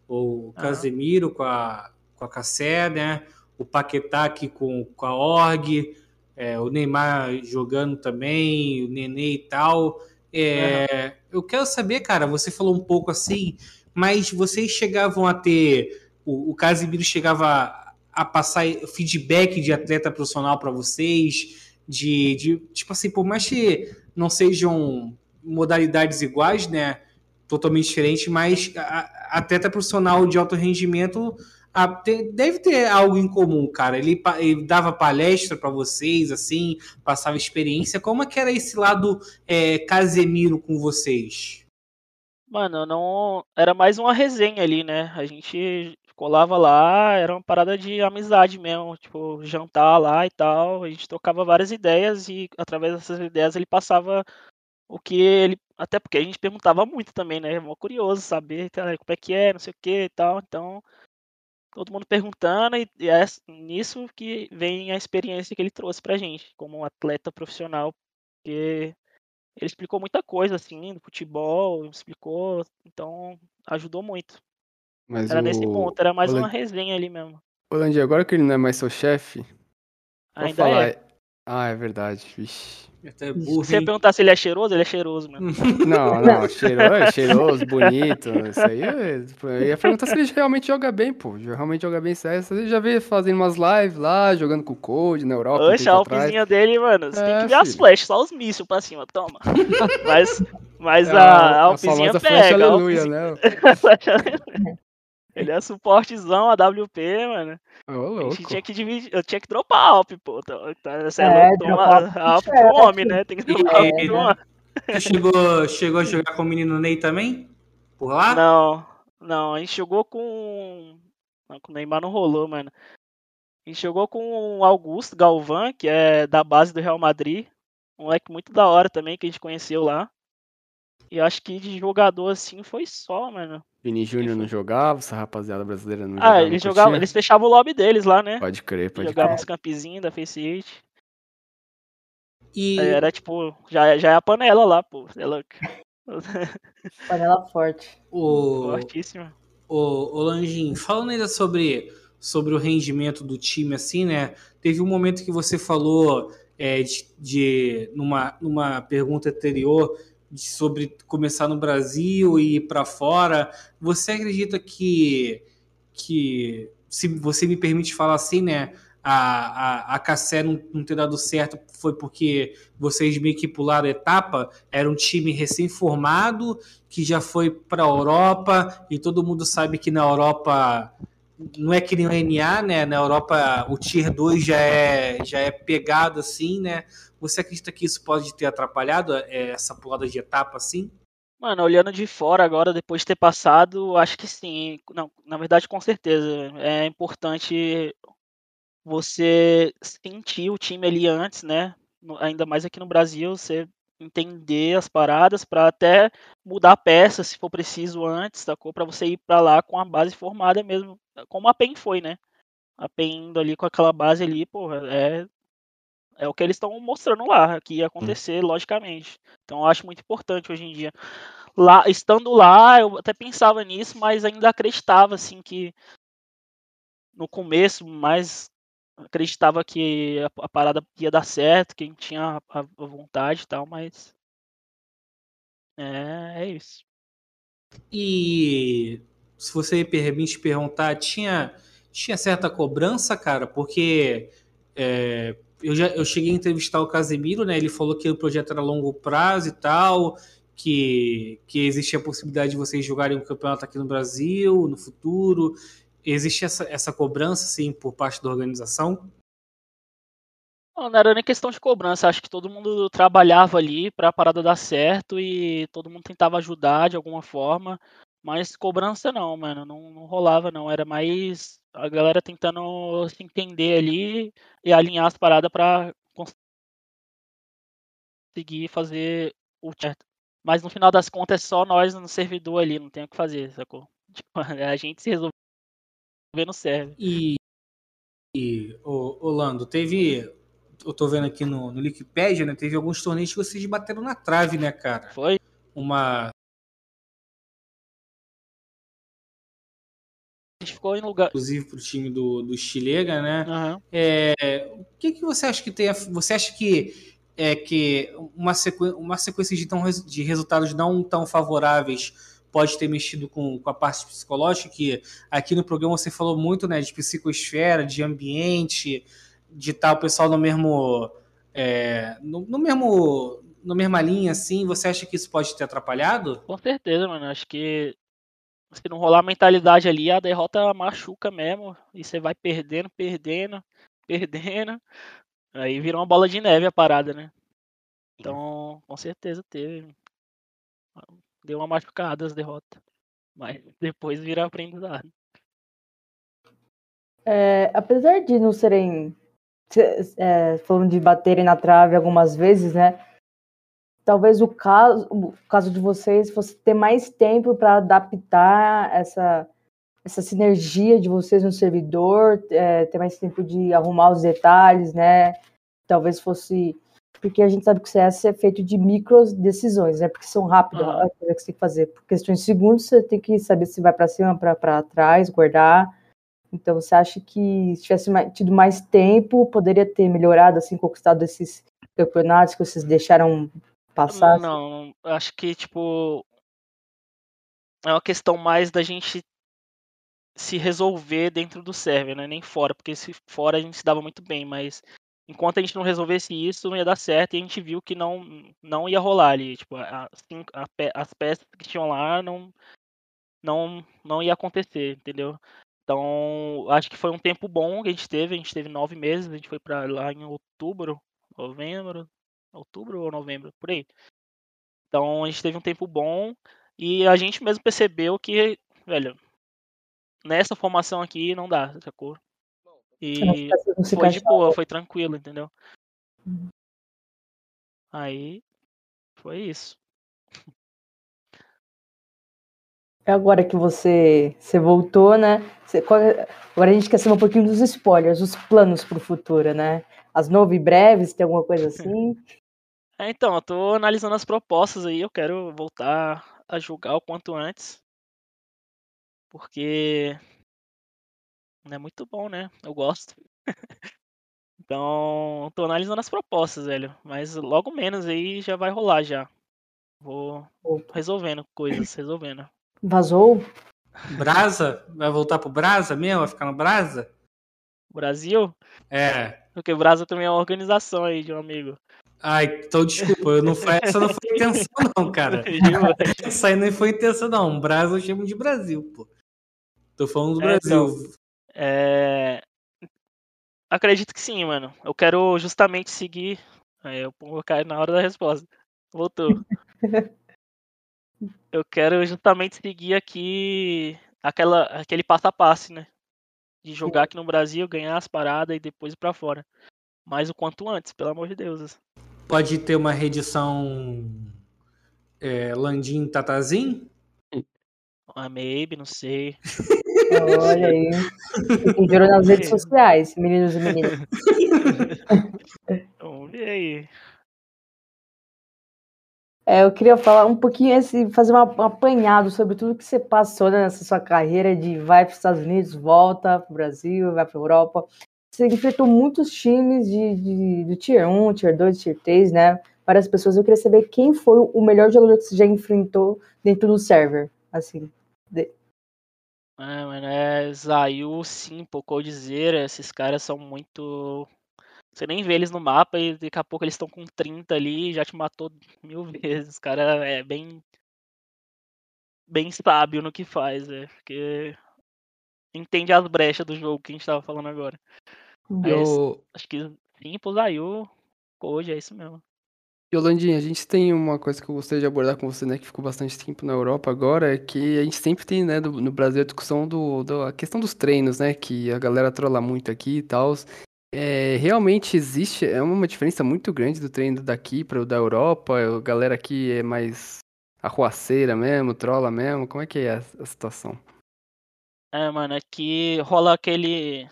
C: O Casemiro com a, com a Cassé, né? O Paquetá aqui com, com a Org, é, o Neymar jogando também, o Nenê e tal. É, uhum. Eu quero saber, cara, você falou um pouco assim, mas vocês chegavam a ter. O, o Casemiro chegava a passar feedback de atleta profissional para vocês, de, de, tipo assim, por mais que não sejam modalidades iguais, né, totalmente diferentes, mas a, a atleta profissional de alto rendimento a, deve ter algo em comum, cara. Ele, ele dava palestra para vocês, assim, passava experiência. Como é que era esse lado é, Casemiro com vocês?
D: Mano, não. Era mais uma resenha ali, né? A gente colava lá, era uma parada de amizade mesmo, tipo, jantar lá e tal. A gente trocava várias ideias e através dessas ideias ele passava o que ele. Até porque a gente perguntava muito também, né? É curioso saber tá, como é que é, não sei o que e tal. Então, todo mundo perguntando e, e é nisso que vem a experiência que ele trouxe pra gente, como um atleta profissional. Porque ele explicou muita coisa, assim, do futebol, explicou, então ajudou muito. Mas era o... nesse ponto, era mais uma resenha ali mesmo.
F: Ô, Landy, agora que ele não é mais seu chefe, Ainda falar, é. Ah, é verdade.
C: Até
D: Se
C: burro,
D: você
C: hein?
D: perguntar se ele é cheiroso, ele é cheiroso, mano.
F: Não, não, cheiroso, é cheiroso, bonito. Isso aí é. Eu ia perguntar se ele realmente joga bem, pô. Realmente joga bem sério. Você já vê fazendo umas lives lá, jogando com o Code na Europa.
D: Oxe, a
F: atrás.
D: alpezinha dele, mano, você tem
F: É,
D: que ver as
F: filho.
D: flechas, só os mísseis pra cima, toma. Mas, mas
F: É
D: a, a alpezinha
F: famosa flecha
D: pega. a
F: aleluia,
D: alpezinha-
F: né?
D: Ele é suportezão, a WP, mano.
F: Ô,
D: A gente tinha que dividir, eu tinha que dropar a Alp, pô. Tá, tá, você é,
E: É,
D: louco,
E: dropar
D: a Alp
E: é,
D: pro homem, né? Tem que dropar a Alp
C: É,
D: pro
E: né?
D: homem.
C: Chegou, chegou a jogar com o menino Ney também? Por lá?
D: Não, não, a gente jogou com. Não, com o Neymar não rolou, mano. A gente jogou com o Augusto Galvão, que é da base do Real Madrid. Um moleque muito da hora também, que a gente conheceu lá. E eu acho que de jogador assim foi só, mano.
F: Vini Júnior não jogava, essa rapaziada brasileira não
D: Ah,
F: jogava.
D: eles
F: não
D: jogavam, eles fechavam o lobby deles lá, né?
F: Pode crer, pode
D: Jogavam
F: crer.
D: uns campezinhos da Face It.
C: E
D: Aí Era tipo, já, já é a panela lá, pô. É louco.
E: Panela forte.
C: o,
D: Fortíssima.
C: o, o Lanjin, falando ainda sobre, sobre o rendimento do time, assim, né? Teve um momento que você falou é, de, de- numa, numa pergunta anterior sobre começar no Brasil e ir para fora. Você acredita que, que, se você me permite falar assim, né? A, a, a Cassé não, não ter dado certo foi porque vocês meio que pularam etapa, era um time recém-formado que já foi para a Europa e todo mundo sabe que na Europa não é que nem o NA, né? Na Europa o Tier 2 já é, já é pegado assim, né? Você acredita que isso pode ter atrapalhado é, essa pulada de etapa assim?
D: Mano, olhando de fora agora, depois de ter passado, acho que sim. Não, na verdade, com certeza. É importante você sentir o time ali antes, né? Ainda mais aqui no Brasil, você entender as paradas para até mudar a peça se for preciso antes, sacou? Para você ir para lá com a base formada mesmo, como a PEN foi, né? A PEN indo ali com aquela base ali, porra, é é o que eles estão mostrando lá, que ia acontecer, logicamente. Então eu acho muito importante hoje em dia. Lá, estando lá, eu até pensava nisso, mas ainda acreditava assim que no começo, mais acreditava que a, a parada ia dar certo, que a gente tinha a, a vontade e tal, mas é, é isso.
C: E se você me permite perguntar, tinha, tinha certa cobrança, cara? Porque é, eu, já, eu cheguei a entrevistar o Casemiro, né? Ele falou que o projeto era a longo prazo e tal, que, que existe a possibilidade de vocês jogarem um campeonato aqui no Brasil, no futuro. Existe essa, essa cobrança, sim, por parte da organização?
D: Não, não era nem questão de cobrança, acho que todo mundo trabalhava ali para a parada dar certo e todo mundo tentava ajudar de alguma forma, mas cobrança não, mano, não, não rolava não, era mais a galera tentando se entender ali e alinhar as paradas para conseguir fazer o certo. Mas no final das contas é só nós no servidor ali, não tem o que fazer, sacou? Tipo, a gente se resolve no serve.
C: E, e o, Orlando, teve. Eu tô vendo aqui no, no Wikipedia, né? Teve alguns torneios que vocês bateram na trave, né, cara?
D: Foi?
C: Uma.
D: Ficou em lugar.
C: Inclusive pro time do, do Chilega, né?
D: Aham.
C: É, o que, que você acha que tem. a- Você acha que é que uma, sequ, uma sequência de, tão, de resultados não tão favoráveis pode ter mexido com, com a parte psicológica? Que aqui no programa você falou muito né, de psicosfera, de ambiente, de estar o pessoal no mesmo. é, no, no mesmo. Na mesma linha, assim, você acha que isso pode ter atrapalhado?
D: Com certeza, mano. Acho que se não rolar a mentalidade ali, a derrota machuca mesmo. E você vai perdendo, perdendo, perdendo. Aí vira uma bola de neve a parada, né? Então, com certeza teve. Deu uma machucada as derrotas. Mas depois vira aprendizado.
E: É, apesar de não serem. se- é, falando de baterem na trave algumas vezes, né? Talvez o caso, o caso de vocês fosse ter mais tempo para adaptar essa, essa sinergia de vocês no servidor, é, ter mais tempo de arrumar os detalhes, né? Talvez fosse. Porque a gente sabe que o CS é feito de micro decisões, né? Porque são rápidas
D: Aham.
E: a coisa que você tem que fazer. Por questões de segundos, você tem que saber se vai para cima, para trás, guardar. Então, você acha que se tivesse mais- tido mais tempo, poderia ter melhorado, assim, conquistado esses campeonatos que vocês deixaram passar? assim?
D: Não, acho que, tipo. É uma questão mais da gente se resolver dentro do server, né? Nem fora, porque se fora a gente se dava muito bem, mas enquanto a gente não resolvesse isso, não ia dar certo e a gente viu que não, não ia rolar ali. Tipo, a- assim, as peças que tinham lá não, não, não ia acontecer, entendeu? Então, acho que foi um tempo bom que a gente teve. A gente teve nove meses, a gente foi pra lá em outubro, novembro, outubro ou novembro, por aí. Então a gente teve um tempo bom e a gente mesmo percebeu que, velho, nessa formação aqui não dá, sacou? E foi de boa, foi tranquilo, entendeu?
E: Uhum.
D: Aí foi isso.
E: É Agora que você, você voltou, né? Você- qual é- agora a gente quer saber um pouquinho dos spoilers, os planos para o futuro, né? As novo e breves, tem alguma coisa assim?
D: É, então, eu tô analisando as propostas aí, eu quero voltar a jogar o quanto antes. Porque é muito bom, né? Eu gosto. Então, tô analisando as propostas, velho. Mas logo menos aí já vai rolar já. Vou
E: Opa.
D: resolvendo coisas, resolvendo.
E: Vazou?
C: Brasa? Vai voltar pro Brasa mesmo? Vai ficar no Brasa?
D: Brasil?
C: É.
D: Porque o Brasa também é uma organização aí de um amigo.
C: Ai, então desculpa, eu não foi, essa não foi intenção, não, cara. Essa aí não foi intenção, não. Brasa eu chamo de Brasil, pô. Tô falando do
D: É,
C: Brasil.
D: É... Acredito que sim, mano. Eu quero justamente seguir. Aí eu vou cair na hora da resposta. Voltou. Eu quero justamente seguir aqui aquela, aquele passo a passo, né? De jogar aqui no Brasil, ganhar as paradas e depois ir pra fora. Mas o quanto antes, pelo amor de Deus.
C: Pode ter uma reedição é, Landim Tatazin?
D: Ah, maybe, não sei.
E: Olha aí. Fiquem de olho nas redes sociais, meninos e meninas.
D: Vamos ver aí.
E: É, eu queria falar um pouquinho, esse, fazer uma- um apanhado sobre tudo que você passou né, nessa sua carreira de vai para os Estados Unidos, volta para o Brasil, vai para a Europa. Você enfrentou muitos times de, de, do Tier 1, Tier 2, Tier 3, né? Várias pessoas. Eu queria saber quem foi o melhor jogador que você já enfrentou dentro do server. Assim,
D: É, mano, é Zayu, Simple, Coldzera, esses caras são muito. Você nem vê eles no mapa e daqui a pouco eles estão com 30 ali e já te matou mil vezes. Os cara é bem. bem sábio no que faz, é. Porque entende as brechas do jogo que a gente tava falando agora. É
F: Eu,
D: Acho que Simple, Zayu, Code, é isso mesmo.
F: Yolandinha, a gente tem uma coisa que eu gostaria de abordar com você, né, que ficou bastante tempo na Europa agora, é que a gente sempre tem, né, do- no Brasil a discussão do, do- a questão dos treinos, né, que a galera trola muito aqui e tal. É, realmente existe, é uma diferença muito grande do treino daqui para o da Europa, a galera aqui é mais arruaceira mesmo, trola mesmo, como é que é a, a situação?
D: É, mano, aqui rola aquele.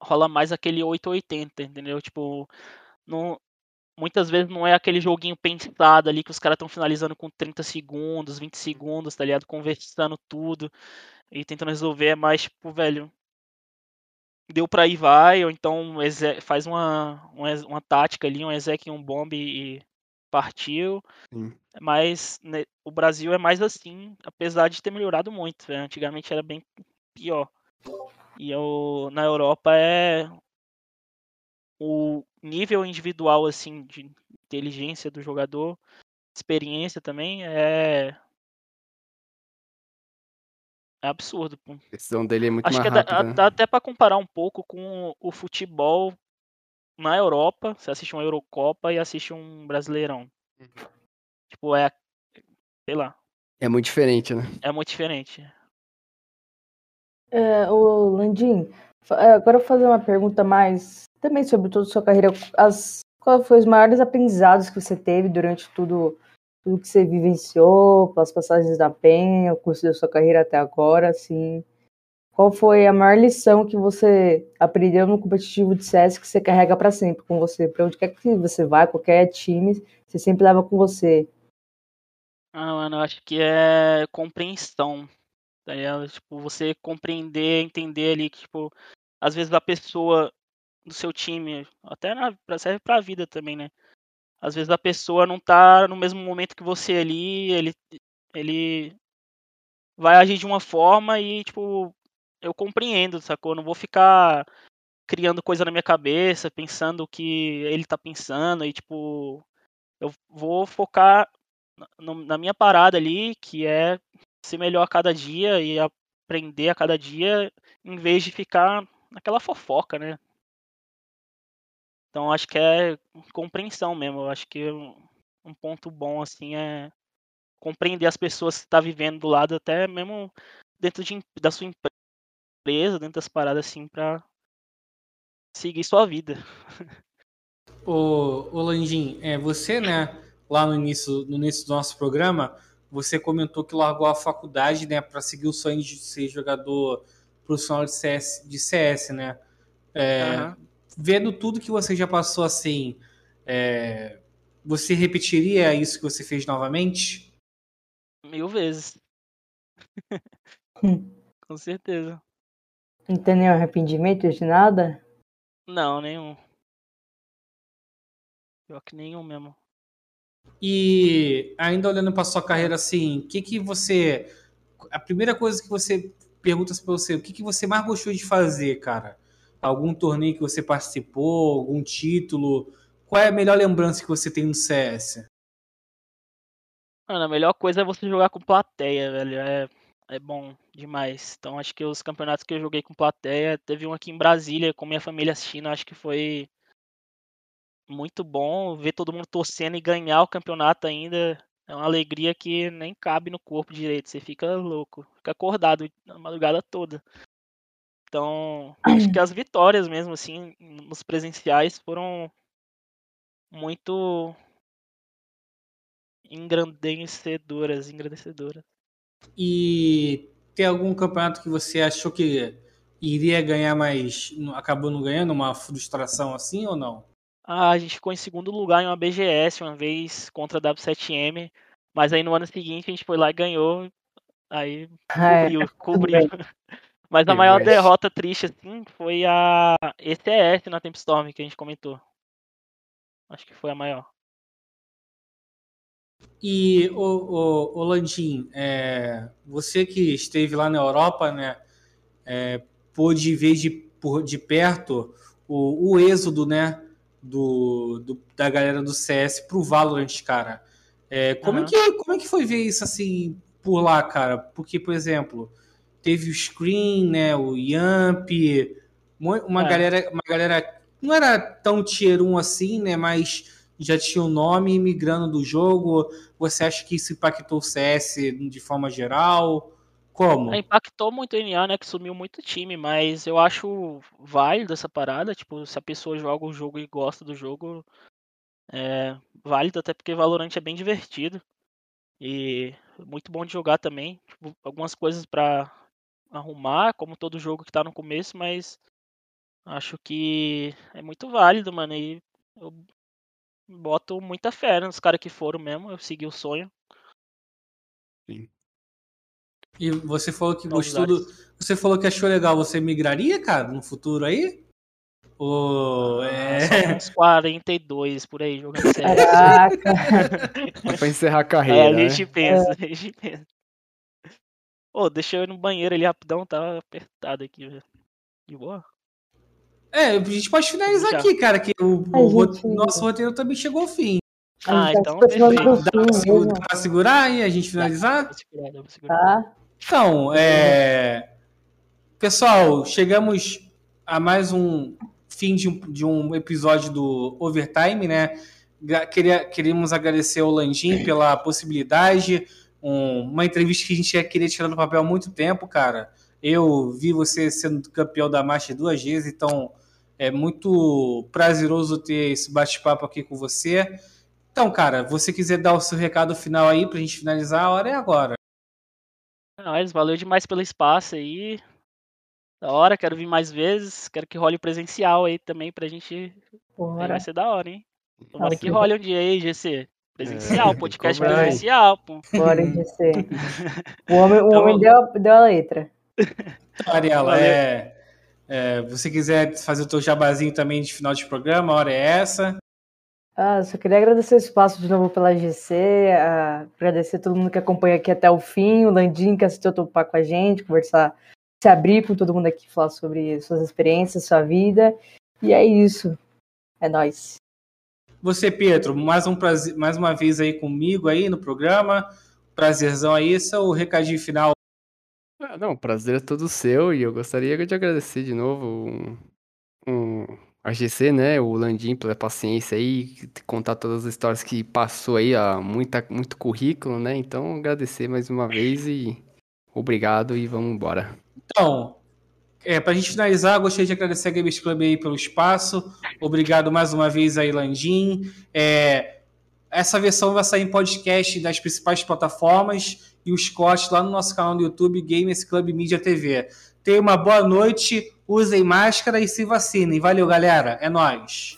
D: Rola mais aquele 880, entendeu? Tipo, não, muitas vezes não é aquele joguinho pensado ali que os caras estão finalizando com 30 segundos, 20 segundos, tá ligado? Conversando tudo e tentando resolver. É mais, tipo, velho. Deu pra ir, vai, ou então faz uma, uma, uma tática ali, um exec um bomb e partiu.
F: Sim.
D: Mas né, o Brasil é mais assim, apesar de ter melhorado muito. né? Antigamente era bem pior. E eu, na Europa é o nível individual assim de inteligência do jogador, experiência também é é absurdo. pô.
F: A decisão dele é muito
D: Acho
F: mais
D: que dá,
F: rápida, né?
D: dá até pra comparar um pouco com o futebol na Europa. Você assiste uma Eurocopa e assiste um Brasileirão. Tipo, é sei lá,
F: É muito diferente, né?
D: é muito diferente.
E: É, o Landim, é, agora eu vou fazer uma pergunta mais também sobre toda a sua carreira. As, qual foi os maiores aprendizados que você teve durante tudo, tudo que você vivenciou, pelas passagens da PEN, o curso da sua carreira até agora, assim? Qual foi a maior lição que você aprendeu no competitivo de CS que você carrega para sempre com você? Para onde quer que você vá, qualquer time, você sempre leva com você.
D: Ah, mano, eu acho que é compreensão, Tá ligado? Tipo, você compreender, entender ali que, tipo, às vezes a pessoa do seu time, até na, serve pra vida também, né? Às vezes a pessoa não tá no mesmo momento que você ali, ele, ele vai agir de uma forma e, tipo, eu compreendo, sacou? Eu não vou ficar criando coisa na minha cabeça, pensando o que ele tá pensando e, tipo, eu vou focar na minha parada ali, que é ser melhor a cada dia e aprender a cada dia, em vez de ficar naquela fofoca, né? Então acho que é compreensão mesmo. Acho que um, ponto bom assim é compreender as pessoas que está vivendo do lado, até mesmo dentro de, da sua empresa, dentro das paradas assim, pra seguir sua vida.
C: Ô Landim, é, você, né, lá no início, no início do nosso programa, você comentou que largou a faculdade, né, para seguir o sonho de ser jogador profissional de CS, de CS né? É,
D: Aham.
C: Vendo tudo que você já passou assim, é, você repetiria isso que você fez novamente?
D: Mil vezes.
E: Hum.
D: Com certeza.
E: Não tem nenhum arrependimento de nada?
D: Não, nenhum. Pior que nenhum mesmo.
C: E ainda olhando para sua carreira assim, o que que você a primeira coisa que você pergunta para você, o que que você mais gostou de fazer, cara? Algum torneio que você participou, algum título? Qual é a melhor lembrança que você tem no CS?
D: Mano, a melhor coisa é você jogar com plateia, velho. É, é bom demais. Então acho que os campeonatos que eu joguei com plateia, teve um aqui em Brasília com minha família assistindo, acho que foi muito bom ver todo mundo torcendo e ganhar o campeonato ainda. É uma alegria que nem cabe no corpo direito. Você fica louco, fica acordado a madrugada toda. Então, acho que as vitórias mesmo, assim, nos presenciais foram muito engrandecedoras, engrandecedoras.
C: E tem algum campeonato que você achou que iria ganhar, mas acabou não ganhando? Uma frustração assim ou não?
D: Ah, a gente ficou em segundo lugar em uma BGS uma vez contra a W7M, mas aí no ano seguinte a gente foi lá e ganhou, aí
E: É,
D: cobriu, cobriu. Mas a maior derrota triste, assim, foi a ECS na Tempestorm que a gente comentou. Acho que foi a maior.
C: E, o, o, o Landim, é, você que esteve lá na Europa, né, é, pôde ver de, por, de perto o, o êxodo, né, do, do- da galera do CS pro Valorant, cara. É, como, é
D: Aham.
C: que, como é que foi ver isso assim por lá, cara? Porque, por exemplo, teve o Screen, né, o Yamp, uma
D: É.
C: galera, uma galera não era tão tier 1 assim, né, mas já tinha o nome migrando do jogo. Você acha que isso impactou o CS de forma geral? Como?
D: É, impactou muito o NA, né? Que sumiu muito time, mas eu acho válido essa parada. Tipo, se a pessoa joga o jogo e gosta do jogo, é válido, até porque Valorant é bem divertido. E muito bom de jogar também. Tipo, algumas coisas pra arrumar, como todo jogo que tá no começo, mas acho que é muito válido, mano. E eu boto muita fé nos caras que foram mesmo. Eu segui o sonho.
C: E você falou que
D: Novos
C: gostou. Você falou que achou legal. Você migraria, cara, no futuro aí? Ou
D: Ah,
C: é.
D: só uns 42 por aí jogando CS.
E: Caraca.
F: Só pra encerrar a
D: É,
F: carreira,
D: a
F: né?
D: gente pensa, a gente pensa. Ô, deixa eu ir no banheiro ali rapidão, tá apertado aqui, velho. De boa?
C: É, a gente pode finalizar
D: Já.
C: aqui, cara, que o,
E: A
C: o
E: gente-
C: nosso roteiro também chegou ao fim.
E: A
D: Ah,
E: tá
D: então
E: aproximando
D: perfeito.
C: Dá pra,
E: fim
C: segu-
E: mesmo.
C: dá pra segurar aí, a gente finalizar?
D: Vou segurar, vou segurar.
E: Tá?
C: Então, é... pessoal, chegamos a mais um fim de um, de um episódio do Overtime, né? Queria, queríamos agradecer ao Landim pela possibilidade, um- uma entrevista que a gente queria tirar do papel há muito tempo, cara. Eu vi você sendo campeão da marcha duas vezes, então é muito prazeroso ter esse bate-papo aqui com você. Então, cara, você quiser dar o seu recado final aí pra gente finalizar, a hora é agora.
D: Mas valeu demais pelo espaço aí. Da hora, quero vir mais vezes. Quero que role presencial aí também pra gente.
E: Bora.
D: vai ser da hora, hein? Tomara
E: Nossa,
D: que role um dia aí, GC. Presencial, podcast
F: cobra aí.
D: presencial, pô.
E: Bora ser. O homem, o
D: Então-
E: homem deu, deu a letra.
C: Então, Ariela, é, é, você quiser fazer o teu jabazinho também de final de programa, a hora é essa.
E: Ah, só queria agradecer o espaço de novo pela GC, ah, agradecer a todo mundo que acompanha aqui até o fim, o Landim que aceitou topar com a gente, conversar, se abrir com todo mundo aqui, falar sobre suas experiências, sua vida. E é isso. É nóis.
C: Você, Pedro, mais, um prazer, mais uma vez aí comigo aí no programa. Prazerzão aí, esse é o recadinho final.
F: Ah, não, o prazer é todo seu e eu gostaria de agradecer de novo um, um, a GC, né, o Landim pela paciência aí, contar todas as histórias que passou aí, ó, muita, muito currículo, né, então agradecer mais uma vez e obrigado e vamos embora.
C: Então, é, para a gente finalizar, gostaria de agradecer a Games Club aí pelo espaço. Obrigado mais uma vez aí, Landim. É, essa versão vai sair em podcast das principais plataformas e os cortes lá no nosso canal no YouTube, Games Club Media TV. Tenha uma boa noite, usem máscara e se vacinem. Valeu, galera. É nóis.